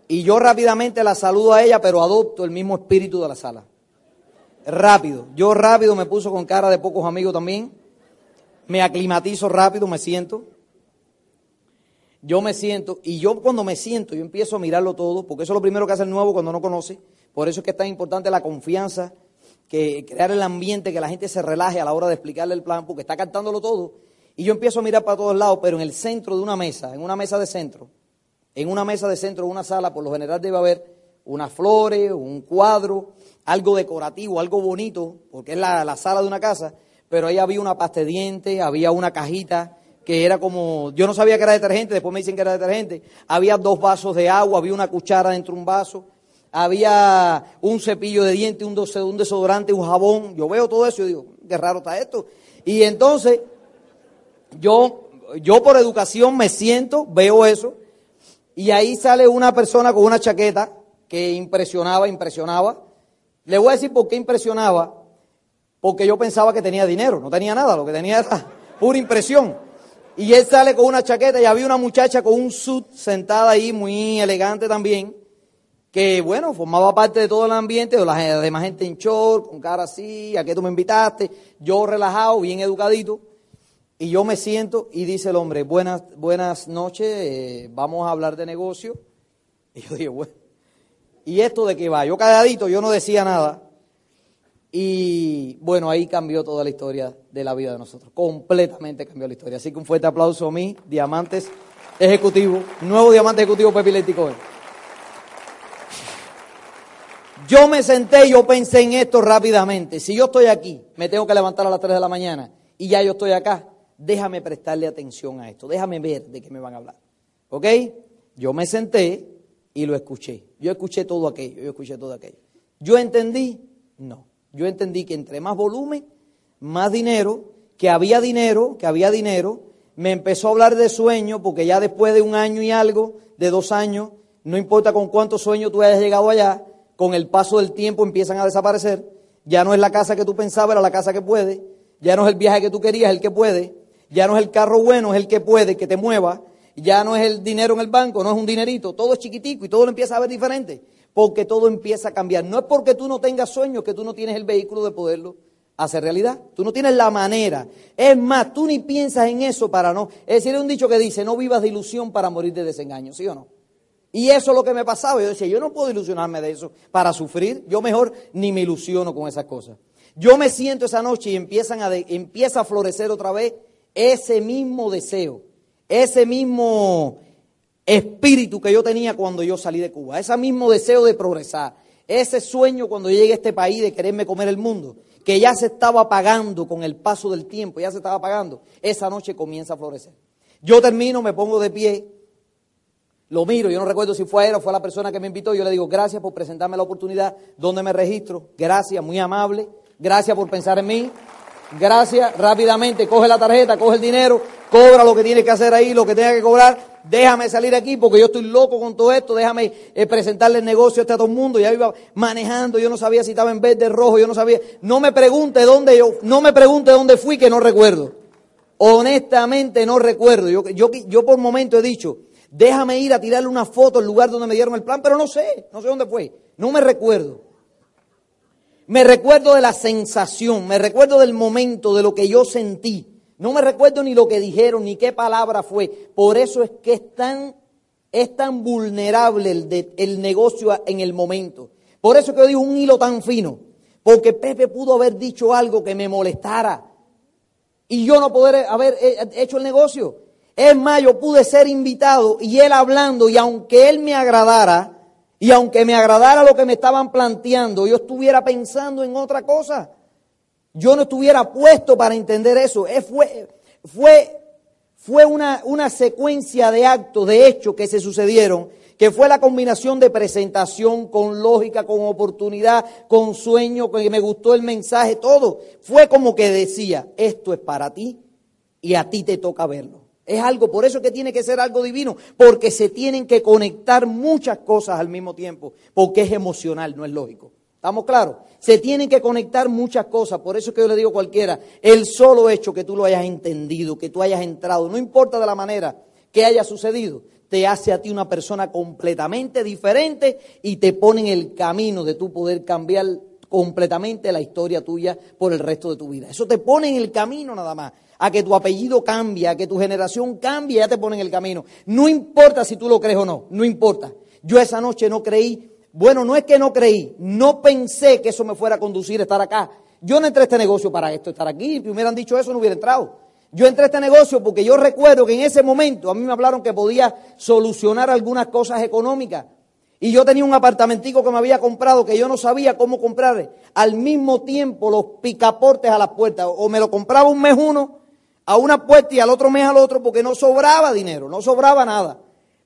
Y yo rápidamente la saludo a ella, pero adopto el mismo espíritu de la sala. Rápido. Yo rápido me puso con cara de pocos amigos también. Me aclimatizo rápido, me siento. Yo me siento, y yo cuando me siento, yo empiezo a mirarlo todo, porque eso es lo primero que hace el nuevo cuando no conoce. Por eso es que es tan importante la confianza, que crear el ambiente, que la gente se relaje a la hora de explicarle el plan, porque está cantándolo todo y yo empiezo a mirar para todos lados, pero en el centro de una mesa, en una mesa de centro, en una mesa de centro de una sala, por lo general debe haber unas flores, un cuadro, algo decorativo, algo bonito, porque es la, sala de una casa, pero ahí había una pasta de dientes, había una cajita que era como, yo no sabía que era detergente, después me dicen que era detergente, había dos vasos de agua, había una cuchara dentro de un vaso, había un cepillo de dientes, un, un desodorante, un jabón, yo veo todo eso y digo, qué raro está esto. Y entonces yo, yo por educación me siento, veo eso, y ahí sale una persona con una chaqueta que impresionaba, impresionaba. Le voy a decir por qué impresionaba, porque yo pensaba que tenía dinero, no tenía nada, lo que tenía era pura impresión. Y él sale con una chaqueta y había una muchacha con un suit sentada ahí, muy elegante también, que bueno, formaba parte de todo el ambiente, de la demás gente en short, con cara así, a qué tú me invitaste, yo relajado, bien educadito. Y yo me siento y dice el hombre, buenas, buenas noches, eh, vamos a hablar de negocio. Y yo digo, bueno, ¿y esto de qué va? Yo calladito, yo no decía nada. Y bueno, ahí cambió toda la historia de la vida de nosotros. Completamente cambió la historia. Así que un fuerte aplauso a mí, Diamantes Ejecutivo, nuevo Diamante Ejecutivo Pepi Letico. Yo me senté yo pensé en esto rápidamente. Si yo estoy aquí, me tengo que levantar a las 3 de la mañana y ya yo estoy acá déjame prestarle atención a esto, déjame ver de qué me van a hablar. ¿Ok? Yo me senté y lo escuché. Yo escuché todo aquello, yo escuché todo aquello. ¿Yo entendí? No. Yo entendí que entre más volumen, más dinero, que había dinero, que había dinero. Me empezó a hablar de sueño, porque ya después de un año y algo, de dos años, no importa con cuántos sueños tú hayas llegado allá, con el paso del tiempo empiezan a desaparecer. Ya no es la casa que tú pensabas, era la casa que puede. Ya no es el viaje que tú querías, el que puede. Ya no es el carro bueno, es el que puede, que te mueva. Ya no es el dinero en el banco, no es un dinerito. Todo es chiquitico y todo lo empieza a ver diferente. Porque todo empieza a cambiar. No es porque tú no tengas sueños que tú no tienes el vehículo de poderlo hacer realidad. Tú no tienes la manera. Es más, tú ni piensas en eso para no. Es decir, hay un dicho que dice, no vivas de ilusión para morir de desengaño, ¿sí o no? Y eso es lo que me pasaba. Yo decía, yo no puedo ilusionarme de eso para sufrir. Yo mejor ni me ilusiono con esas cosas. Yo me siento esa noche y empiezan a empieza a florecer otra vez ese mismo deseo, ese mismo espíritu que yo tenía cuando yo salí de Cuba, ese mismo deseo de progresar, ese sueño cuando llegué a este país de quererme comer el mundo, que ya se estaba apagando con el paso del tiempo, ya se estaba apagando, esa noche comienza a florecer. Yo termino, me pongo de pie, lo miro, yo no recuerdo si fue él o fue la persona que me invitó, yo le digo gracias por presentarme la oportunidad, donde me registro, gracias, muy amable, gracias por pensar en mí, Gracias, rápidamente, coge la tarjeta, coge el dinero, cobra lo que tiene que hacer ahí, lo que tenga que cobrar, déjame salir aquí porque yo estoy loco con todo esto, déjame eh, presentarle el negocio este a todo el mundo, ya iba manejando, yo no sabía si estaba en verde, rojo, yo no sabía, no me pregunte dónde yo, no me pregunte dónde fui que no recuerdo. Honestamente no recuerdo, yo, yo, yo por momento he dicho, déjame ir a tirarle una foto al lugar donde me dieron el plan, pero no sé, no sé dónde fue, no me recuerdo. Me recuerdo de la sensación, me recuerdo del momento, de lo que yo sentí. No me recuerdo ni lo que dijeron, ni qué palabra fue. Por eso es que es tan Es tan vulnerable el, el negocio en el momento. Por eso que yo digo un hilo tan fino. Porque Pepe pudo haber dicho algo que me molestara. Y yo no poder haber hecho el negocio. Es más, yo pude ser invitado y él hablando, y aunque él me agradara, y aunque me agradara lo que me estaban planteando, yo estuviera pensando en otra cosa. Yo no estuviera puesto para entender eso. Fue, fue, fue una, una secuencia de actos, de hechos que se sucedieron, que fue la combinación de presentación con lógica, con oportunidad, con sueño, que me gustó el mensaje, todo. Fue como que decía, esto es para ti y a ti te toca verlo. Es algo, por eso que tiene que ser algo divino, porque se tienen que conectar muchas cosas al mismo tiempo, porque es emocional, no es lógico. ¿Estamos claros? Se tienen que conectar muchas cosas, por eso que yo le digo a cualquiera, el solo hecho que tú lo hayas entendido, que tú hayas entrado, no importa de la manera que haya sucedido, te hace a ti una persona completamente diferente y te pone en el camino de tu poder cambiar completamente la historia tuya por el resto de tu vida. Eso te pone en el camino nada más a que tu apellido cambie, a que tu generación cambie, ya te pone en el camino. No importa si tú lo crees o no, no importa. Yo esa noche no creí, bueno, no es que no creí, no pensé que eso me fuera a conducir a estar acá. Yo no entré a este negocio para esto, estar aquí, si hubieran dicho eso no hubiera entrado. Yo entré a este negocio porque yo recuerdo que en ese momento a mí me hablaron que podía solucionar algunas cosas económicas. Y yo tenía un apartamentico que me había comprado que yo no sabía cómo comprar al mismo tiempo los picaportes a las puertas. O me lo compraba un mes uno a una puerta y al otro mes al otro porque no sobraba dinero, no sobraba nada.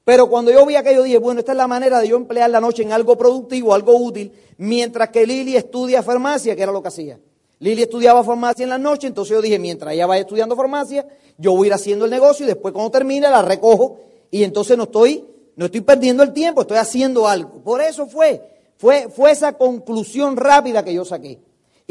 Pero cuando yo vi aquello dije, bueno, esta es la manera de yo emplear la noche en algo productivo, algo útil, mientras que Lili estudia farmacia, que era lo que hacía. Lili estudiaba farmacia en la noche, entonces yo dije, mientras ella vaya estudiando farmacia, yo voy a ir haciendo el negocio y después cuando termine la recojo y entonces no estoy, no estoy perdiendo el tiempo, estoy haciendo algo. Por eso fue, fue, fue esa conclusión rápida que yo saqué.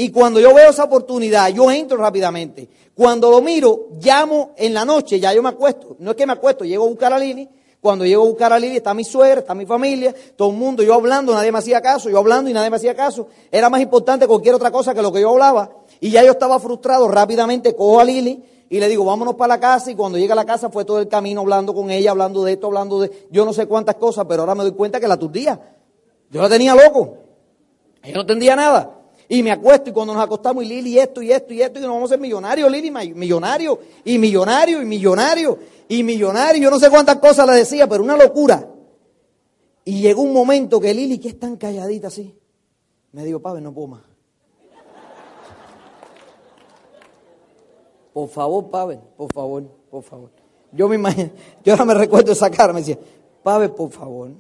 Y cuando yo veo esa oportunidad, yo entro rápidamente. Cuando lo miro, llamo en la noche, ya yo me acuesto. No es que me acuesto, llego a buscar a Lili. Cuando llego a buscar a Lili está mi suegra, está mi familia, todo el mundo, yo hablando, nadie me hacía caso, yo hablando y nadie me hacía caso. Era más importante cualquier otra cosa que lo que yo hablaba. Y ya yo estaba frustrado, rápidamente cojo a Lili y le digo, vámonos para la casa. Y cuando llega a la casa fue todo el camino hablando con ella, hablando de esto, hablando de yo no sé cuántas cosas, pero ahora me doy cuenta que la aturdía. Yo la tenía loco. Ella no entendía nada. Y me acuesto y cuando nos acostamos y Lili esto y esto y esto y nos vamos a ser millonarios, Lili, millonario y millonario y millonario y millonario. Yo no sé cuántas cosas le decía, pero una locura. Y llegó un momento que Lili, que es tan calladita así, me dijo, Pavel, no puedo más. Por favor, Pavel, por favor, por favor. Yo me imagino, yo ahora me recuerdo esa cara, me decía, Pavel, por favor,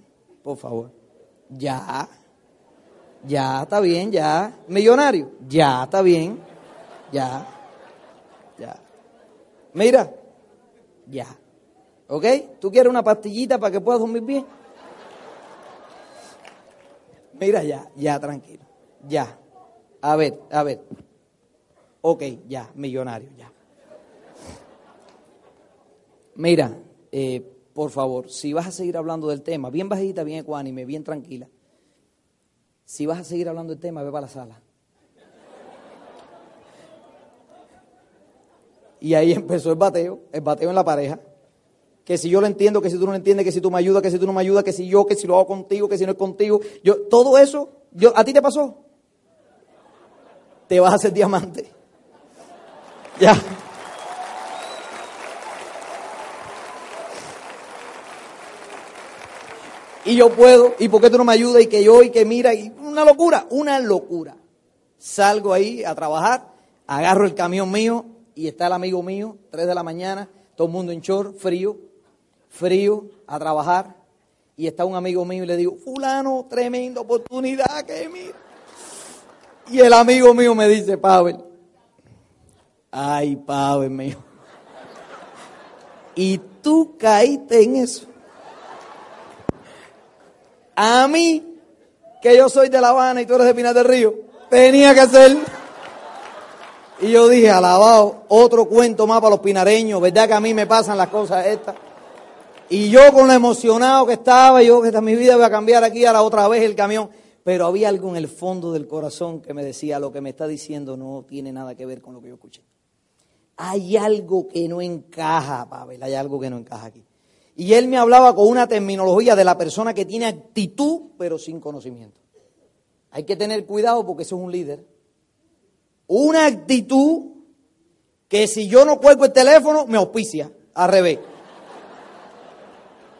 por favor, ya. Ya, está bien, ya. Millonario, ya, está bien. Ya. Ya. Mira, ya. ¿Ok? ¿Tú quieres una pastillita para que puedas dormir bien? Mira, ya, ya, tranquilo. Ya. A ver, a ver. Ok, ya, millonario, ya. Mira, eh, por favor, si vas a seguir hablando del tema, bien bajita, bien ecuánime, bien tranquila si vas a seguir hablando del tema, ve para la sala. Y ahí empezó el bateo, el bateo en la pareja. Que si yo lo entiendo, que si tú no lo entiendes, que si tú me ayudas, que si tú no me ayudas, que si yo, que si lo hago contigo, que si no es contigo. Yo, todo eso, yo, ¿a ti te pasó? Te vas a hacer diamante. Ya. y yo puedo, y por qué tú no me ayudas, y que yo, y que mira, y una locura, una locura. Salgo ahí a trabajar, agarro el camión mío, y está el amigo mío, 3 de la mañana, todo el mundo en short, frío, frío, a trabajar, y está un amigo mío y le digo, fulano, tremenda oportunidad que mira. Y el amigo mío me dice, Pavel, ay, Pavel mío, y tú caíste en eso. A mí, que yo soy de La Habana y tú eres de Pinar del Río, tenía que ser. Y yo dije, alabado, otro cuento más para los pinareños, ¿verdad que a mí me pasan las cosas estas? Y yo con lo emocionado que estaba, yo que esta mi vida voy a cambiar aquí a la otra vez el camión. Pero había algo en el fondo del corazón que me decía, lo que me está diciendo no tiene nada que ver con lo que yo escuché. Hay algo que no encaja, Pavel, hay algo que no encaja aquí. Y él me hablaba con una terminología de la persona que tiene actitud, pero sin conocimiento. Hay que tener cuidado porque eso es un líder. Una actitud que si yo no cuelgo el teléfono, me auspicia, al revés.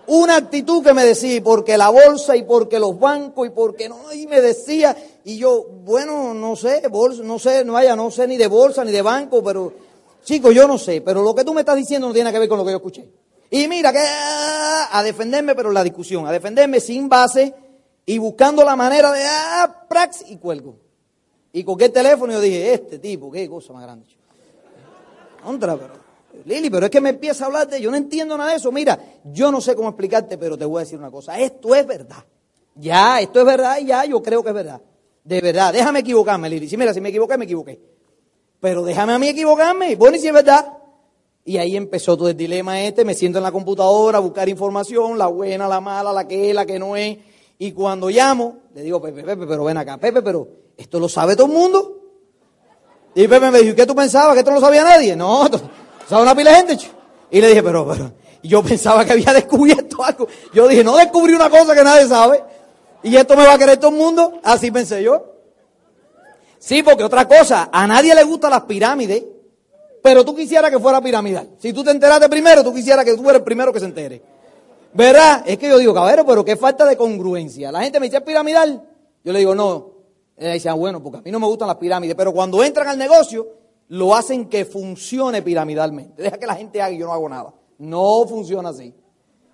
Una actitud que me decía, porque la bolsa, y porque los bancos, y porque no, y me decía, y yo, bueno, no sé, bolsa, no sé, no vaya, no sé ni de bolsa ni de banco, pero, chico, yo no sé, pero lo que tú me estás diciendo no tiene que ver con lo que yo escuché. Y mira, que a defenderme, pero la discusión, a defenderme sin base y buscando la manera de, ah, prax, y cuelgo. Y con el teléfono yo dije, este tipo, qué cosa más grande. Contra, pero, Lili, pero es que me empieza a hablar de, yo no entiendo nada de eso. Mira, yo no sé cómo explicarte, pero te voy a decir una cosa. Esto es verdad. Ya, esto es verdad y ya, yo creo que es verdad. De verdad, déjame equivocarme, Lili. Si mira, si me equivoqué, me equivoqué. Pero déjame a mí equivocarme. Bueno, y si es verdad. Y ahí empezó todo el dilema este, me siento en la computadora a buscar información, la buena, la mala, la que es, la que no es. Y cuando llamo, le digo, Pepe, Pepe, pero ven acá, Pepe, pero ¿esto lo sabe todo el mundo? Y Pepe me dijo, ¿qué tú pensabas? ¿Que esto no lo sabía nadie? No, ¿sabe una pila de gente? Y le dije, pero, pero, yo pensaba que había descubierto algo. Yo dije, no descubrí una cosa que nadie sabe. Y esto me va a querer todo el mundo. Así pensé yo. Sí, porque otra cosa, a nadie le gustan las pirámides pero tú quisieras que fuera piramidal. Si tú te enteraste primero, tú quisieras que tú fueras el primero que se entere. ¿Verdad? Es que yo digo, cabrero, pero qué falta de congruencia. La gente me dice, piramidal? Yo le digo, no. Ella dice, ah, bueno, porque a mí no me gustan las pirámides. Pero cuando entran al negocio, lo hacen que funcione piramidalmente. Deja que la gente haga y yo no hago nada. No funciona así.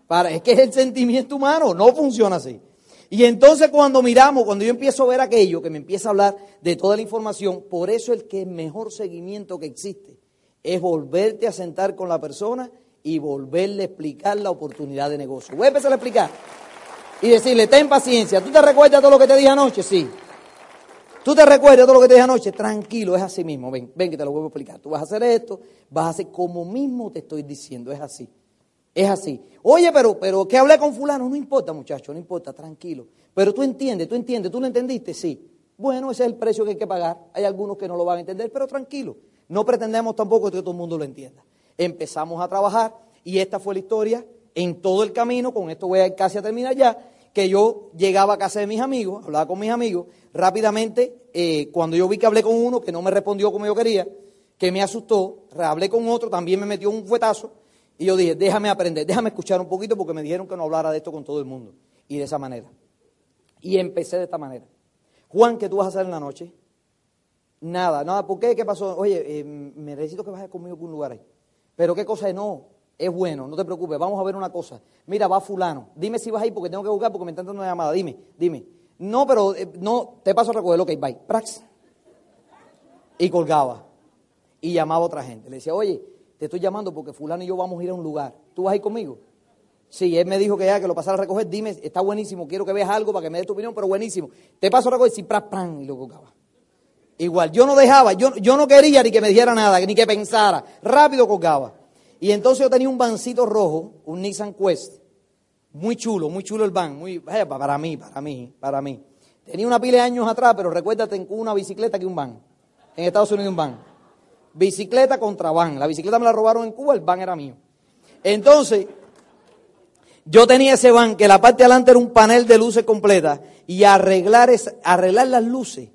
Para, es que es el sentimiento humano, no funciona así. Y entonces cuando miramos, cuando yo empiezo a ver aquello, que me empieza a hablar de toda la información, por eso el que es mejor seguimiento que existe es volverte a sentar con la persona y volverle a explicar la oportunidad de negocio. Voy a empezar a explicar y decirle, ten paciencia, ¿tú te recuerdas todo lo que te dije anoche? Sí. ¿Tú te recuerdas todo lo que te dije anoche? Tranquilo, es así mismo. Ven, ven que te lo vuelvo a explicar. Tú vas a hacer esto, vas a hacer como mismo te estoy diciendo, es así. Es así. Oye, pero, pero ¿qué hablé con fulano? No importa, muchacho, no importa, tranquilo. Pero tú entiendes, tú entiendes, tú lo entendiste, sí. Bueno, ese es el precio que hay que pagar. Hay algunos que no lo van a entender, pero tranquilo. No pretendemos tampoco que todo el mundo lo entienda. Empezamos a trabajar y esta fue la historia en todo el camino, con esto voy a casi a terminar ya, que yo llegaba a casa de mis amigos, hablaba con mis amigos, rápidamente, eh, cuando yo vi que hablé con uno que no me respondió como yo quería, que me asustó, hablé con otro, también me metió un fuetazo, y yo dije, déjame aprender, déjame escuchar un poquito porque me dijeron que no hablara de esto con todo el mundo. Y de esa manera. Y empecé de esta manera. Juan, ¿qué tú vas a hacer en la noche? Nada, nada. ¿Por qué? ¿Qué pasó? Oye, eh, me necesito que vayas conmigo a un lugar ahí. Pero qué cosa es, no, es bueno, no te preocupes, vamos a ver una cosa. Mira, va fulano, dime si vas ahí porque tengo que buscar porque me están dando una llamada, dime, dime. No, pero eh, no, te paso a recoger, ok, bye, prax. Y colgaba. Y llamaba a otra gente. Le decía, oye, te estoy llamando porque fulano y yo vamos a ir a un lugar. ¿Tú vas ahí conmigo? Sí, él me dijo que ya, que lo pasara a recoger, dime, está buenísimo, quiero que veas algo para que me des tu opinión, pero buenísimo. Te paso a recoger, sí, prax, y lo colgaba. Igual, yo no dejaba, yo, yo no quería ni que me dijera nada, ni que pensara. Rápido colgaba. Y entonces yo tenía un vancito rojo, un Nissan Quest, muy chulo, muy chulo el van, muy, eh, para mí, para mí, para mí. Tenía una pila de años atrás, pero recuérdate, tengo una bicicleta que un van. En Estados Unidos un van. Bicicleta contra van. La bicicleta me la robaron en Cuba, el van era mío. Entonces, yo tenía ese van que la parte de adelante era un panel de luces completa y arreglar, arreglar las luces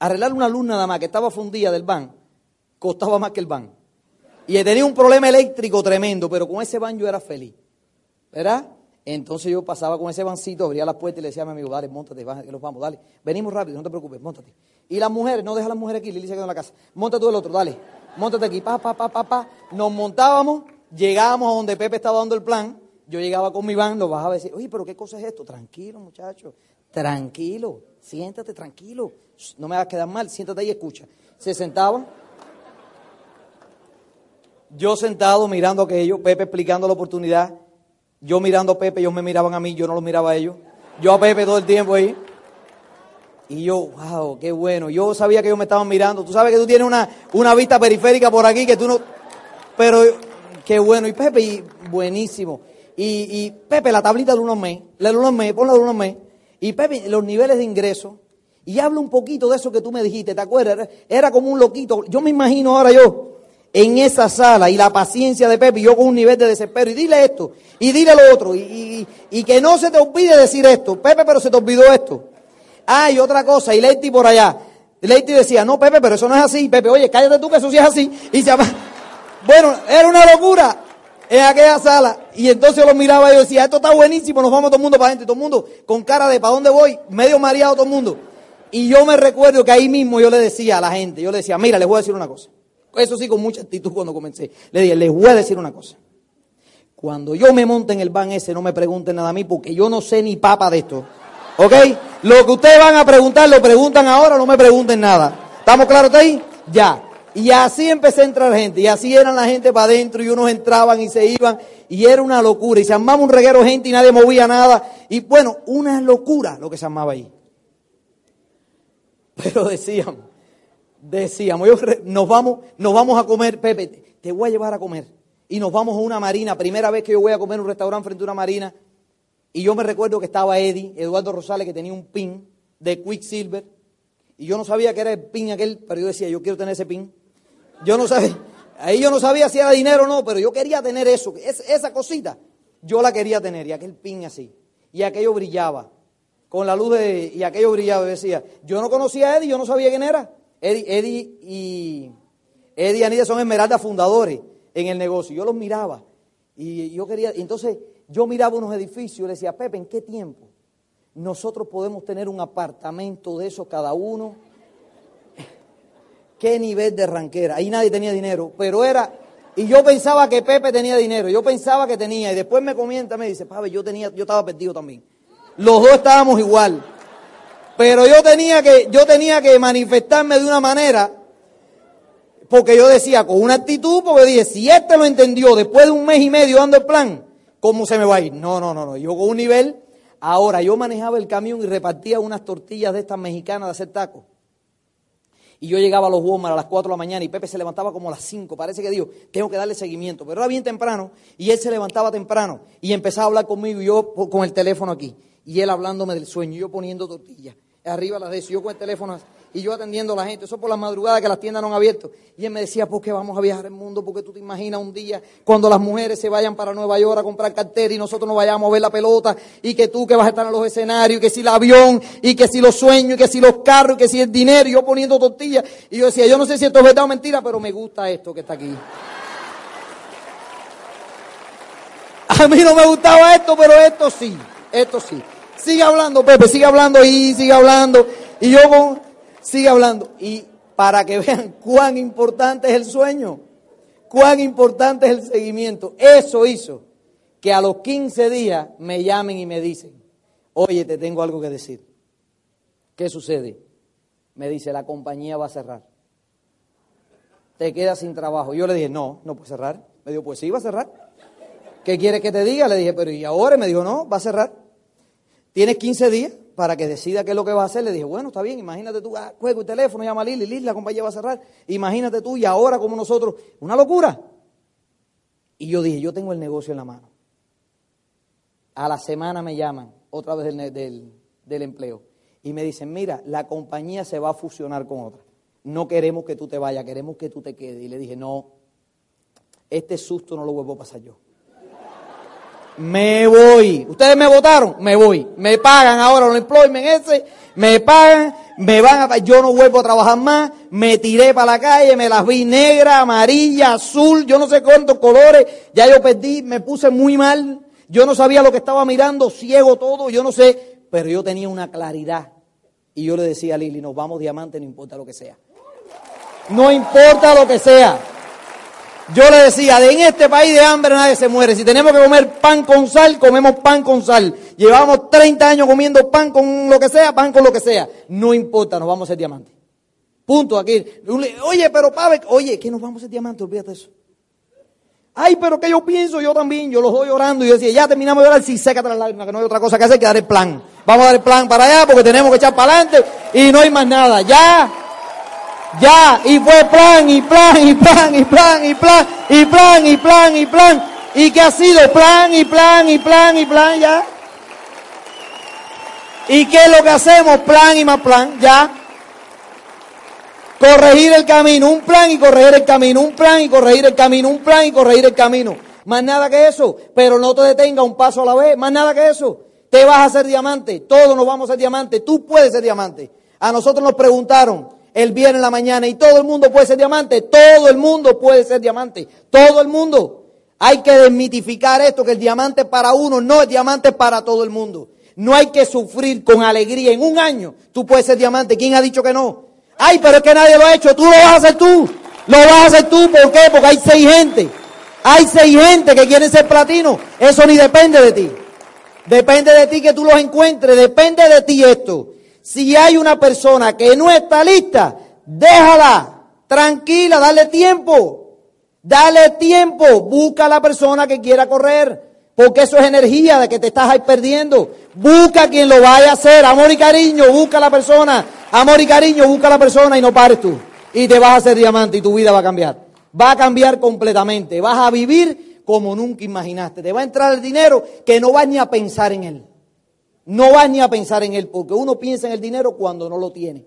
Arreglar una luz nada más que estaba fundida del van costaba más que el van. Y tenía un problema eléctrico tremendo, pero con ese van yo era feliz. ¿Verdad? Entonces yo pasaba con ese vancito, abría la puerta y le decía a mi amigo, dale, montate, que vamos, dale. Venimos rápido, no te preocupes, montate. Y las mujeres, no deja a las mujeres aquí, Lili se quedó en la casa. Monta tú el otro, dale. Montate aquí, pa, pa, pa, pa, pa. Nos montábamos, llegábamos a donde Pepe estaba dando el plan. Yo llegaba con mi van, lo bajaba y decía, oye, pero ¿qué cosa es esto? Tranquilo, muchacho, tranquilo, siéntate, tranquilo no me va a quedar mal, siéntate ahí y escucha. Se sentaban. Yo sentado mirando aquello, Pepe explicando la oportunidad, yo mirando a Pepe, ellos me miraban a mí, yo no los miraba a ellos. Yo a Pepe todo el tiempo ahí. Y yo, wow, qué bueno. Yo sabía que ellos me estaban mirando. Tú sabes que tú tienes una, una vista periférica por aquí que tú no... Pero qué bueno. Y Pepe, y buenísimo. Y, Pepe, la tablita de unos mes, la unos mes, ponla de unos mes. Y Pepe, los niveles de ingreso, y habla un poquito de eso que tú me dijiste, ¿te acuerdas? Era como un loquito. Yo me imagino ahora yo, en esa sala y la paciencia de Pepe yo con un nivel de desespero y dile esto y dile lo otro y, y- que no se te olvide decir esto. Pepe, pero se te olvidó esto. Ah, y otra cosa, y Leiti por allá. Leiti decía, no, Pepe, pero eso no es así. Pepe, oye, cállate tú que eso sí es así. Y se. Bueno, era una locura en aquella sala. Y entonces yo lo miraba y yo decía, esto está buenísimo, nos vamos todo el mundo para adentro. Y todo el mundo con cara de, ¿para dónde voy? Medio mareado todo el mundo. Y yo me recuerdo que ahí mismo yo le decía a la gente, yo le decía, mira, les voy a decir una cosa. Eso sí, con mucha actitud cuando comencé. Le dije, les voy a decir una cosa. Cuando yo me monte en el van ese, no me pregunten nada a mí, porque yo no sé ni papa de esto. ¿Ok? Lo que ustedes van a preguntar, lo preguntan ahora, no me pregunten nada. ¿Estamos claros ahí? Ya. Y así empecé a entrar gente, y así eran la gente para adentro, y unos entraban y se iban, y era una locura, y se armaba un reguero gente y nadie movía nada, y bueno, una locura lo que se armaba ahí. Pero decíamos, decíamos, yo nos vamos, nos vamos a comer, Pepe, te- te voy a llevar a comer. Y nos vamos a una marina, primera vez que yo voy a comer en un restaurante frente a una marina. Y yo me recuerdo que estaba Eddie, Eduardo Rosales, que tenía un pin de Quicksilver. Y yo no sabía que era el pin aquel, pero yo decía, yo quiero tener ese pin. Yo no sabía, ahí yo no sabía si era dinero o no, pero yo quería tener eso, es- esa cosita. Yo la quería tener, y aquel pin así. Y aquello brillaba con la luz de, y aquello brillaba y decía, yo no conocía a Eddie, yo no sabía quién era. Eddie, Eddie y Eddie y Anita son esmeraldas fundadores en el negocio. Yo los miraba y yo quería, y entonces yo miraba unos edificios le decía, Pepe, ¿en qué tiempo nosotros podemos tener un apartamento de esos cada uno? ¿Qué nivel de ranquera? Ahí nadie tenía dinero, pero era, y yo pensaba que Pepe tenía dinero, yo pensaba que tenía, y después me comienza, me dice, Pabe, yo tenía, yo estaba perdido también. Los dos estábamos igual. Pero yo tenía que, yo tenía que manifestarme de una manera, porque yo decía, con una actitud, porque dije, si este lo entendió después de un mes y medio dando el plan, ¿cómo se me va a ir? No, no, no, no. Yo con un nivel, ahora yo manejaba el camión y repartía unas tortillas de estas mexicanas de hacer tacos. Y yo llegaba a los Walmart a las 4 de la mañana y Pepe se levantaba como a las 5. Parece que dijo, tengo que darle seguimiento. Pero era bien temprano y él se levantaba temprano y empezaba a hablar conmigo y yo con el teléfono aquí. Y él hablándome del sueño y yo poniendo tortillas. Arriba las de eso, yo con el teléfono así, y yo atendiendo a la gente. Eso por las madrugadas que las tiendas no han abierto. Y él me decía, ¿por qué vamos a viajar el mundo? Porque tú te imaginas un día cuando las mujeres se vayan para Nueva York a comprar cartera y nosotros nos vayamos a ver la pelota y que tú que vas a estar en los escenarios y que si el avión y que si los sueños y que si los carros y que si el dinero y yo poniendo tortillas. Y yo decía, yo no sé si esto es verdad o mentira, pero me gusta esto que está aquí. A mí no me gustaba esto, pero esto sí, esto sí. Sigue hablando, Pepe, sigue hablando y sigue hablando. Y yo con, sigue hablando. Y para que vean cuán importante es el sueño, cuán importante es el seguimiento. Eso hizo que a los 15 días me llamen y me dicen, oye, te tengo algo que decir. ¿Qué sucede? Me dice, la compañía va a cerrar. Te quedas sin trabajo. Yo le dije, no, no puede cerrar. Me dijo, pues sí, va a cerrar. ¿Qué quieres que te diga? Le dije, pero ¿y ahora? Me dijo, no, va a cerrar. Tienes 15 días para que decida qué es lo que va a hacer. Le dije, bueno, está bien, imagínate tú, ah, juego el teléfono, llama a Lili, Lili, la compañía va a cerrar. Imagínate tú y ahora como nosotros, una locura. Y yo dije, yo tengo el negocio en la mano. A la semana me llaman otra vez del, del, del empleo y me dicen, mira, la compañía se va a fusionar con otra. No queremos que tú te vayas, queremos que tú te quedes. Y le dije, no, este susto no lo vuelvo a pasar yo. Me voy. Ustedes me votaron, me voy. Me pagan ahora los employment ese, me pagan, me van a yo no vuelvo a trabajar más, me tiré para la calle, me las vi negra, amarilla, azul, yo no sé cuántos colores, ya yo perdí, me puse muy mal, yo no sabía lo que estaba mirando, ciego todo, yo no sé, pero yo tenía una claridad. Y yo le decía a Lili, nos vamos diamante, no importa lo que sea. No importa lo que sea. Yo le decía, de en este país de hambre nadie se muere. Si tenemos que comer pan con sal, comemos pan con sal. Llevamos 30 años comiendo pan con lo que sea, pan con lo que sea. No importa, nos vamos a ser diamantes. Punto aquí. Oye, pero Pave, oye, que nos vamos a ser diamantes, olvídate eso. Ay, pero que yo pienso, yo también, yo los doy llorando. Y yo decía, ya terminamos de llorar, sí, sécate las lágrimas, que no hay otra cosa que hacer que dar el plan. Vamos a dar el plan para allá porque tenemos que echar para adelante y no hay más nada. Ya, ya, y fue plan, y plan, y plan, y plan, y plan, y plan, y plan, y plan. ¿Y qué ha sido? Plan, y plan, y plan, y plan, ya. ¿Y qué es lo que hacemos? Plan y más plan, ya. Corregir el camino, un plan y corregir el camino, un plan y corregir el camino, un plan y corregir el camino. Más nada que eso, pero no te detenga un paso a la vez, más nada que eso. Te vas a hacer diamante, todos nos vamos a ser diamante, tú puedes ser diamante. A nosotros nos preguntaron el viernes en la mañana y todo el mundo puede ser diamante, todo el mundo puede ser diamante, todo el mundo. Hay que desmitificar esto, que el diamante para uno no es diamante para todo el mundo. No hay que sufrir con alegría. En un año tú puedes ser diamante. ¿Quién ha dicho que no? Ay, pero es que nadie lo ha hecho. Tú lo vas a hacer tú. Lo vas a hacer tú. ¿Por qué? Porque hay seis gente. Hay seis gente que quieren ser platino. Eso ni depende de ti. Depende de ti que tú los encuentres. Depende de ti esto. Si hay una persona que no está lista, déjala. Tranquila, dale tiempo. Dale tiempo, busca a la persona que quiera correr, porque eso es energía de que te estás ahí perdiendo. Busca quien lo vaya a hacer, amor y cariño, busca la persona, amor y cariño, busca a la persona y no pares tú. Y te vas a hacer diamante y tu vida va a cambiar. Va a cambiar completamente, vas a vivir como nunca imaginaste. Te va a entrar el dinero que no vas ni a pensar en él. No vas ni a pensar en él, porque uno piensa en el dinero cuando no lo tiene.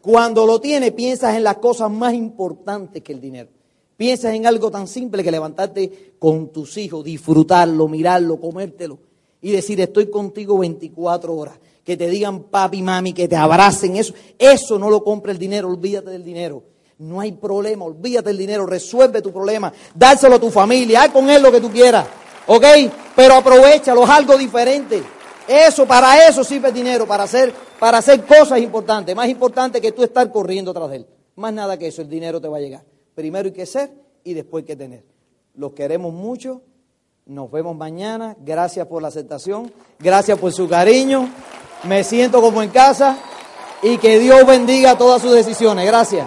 Cuando lo tiene, piensas en las cosas más importantes que el dinero. Piensas en algo tan simple que levantarte con tus hijos, disfrutarlo, mirarlo, comértelo y decir estoy contigo 24 horas. Que te digan papi, mami, que te abracen. Eso, eso no lo compra el dinero, olvídate del dinero. No hay problema, olvídate del dinero, resuelve tu problema, dárselo a tu familia, haz con él lo que tú quieras, ¿ok? Pero aprovechalo, es algo diferente. Eso, para eso sirve el dinero, para hacer, para hacer cosas importantes. Más importante que tú estar corriendo tras de él. Más nada que eso, el dinero te va a llegar. Primero hay que ser y después hay que tener. Los queremos mucho. Nos vemos mañana. Gracias por la aceptación. Gracias por su cariño. Me siento como en casa. Y que Dios bendiga todas sus decisiones. Gracias.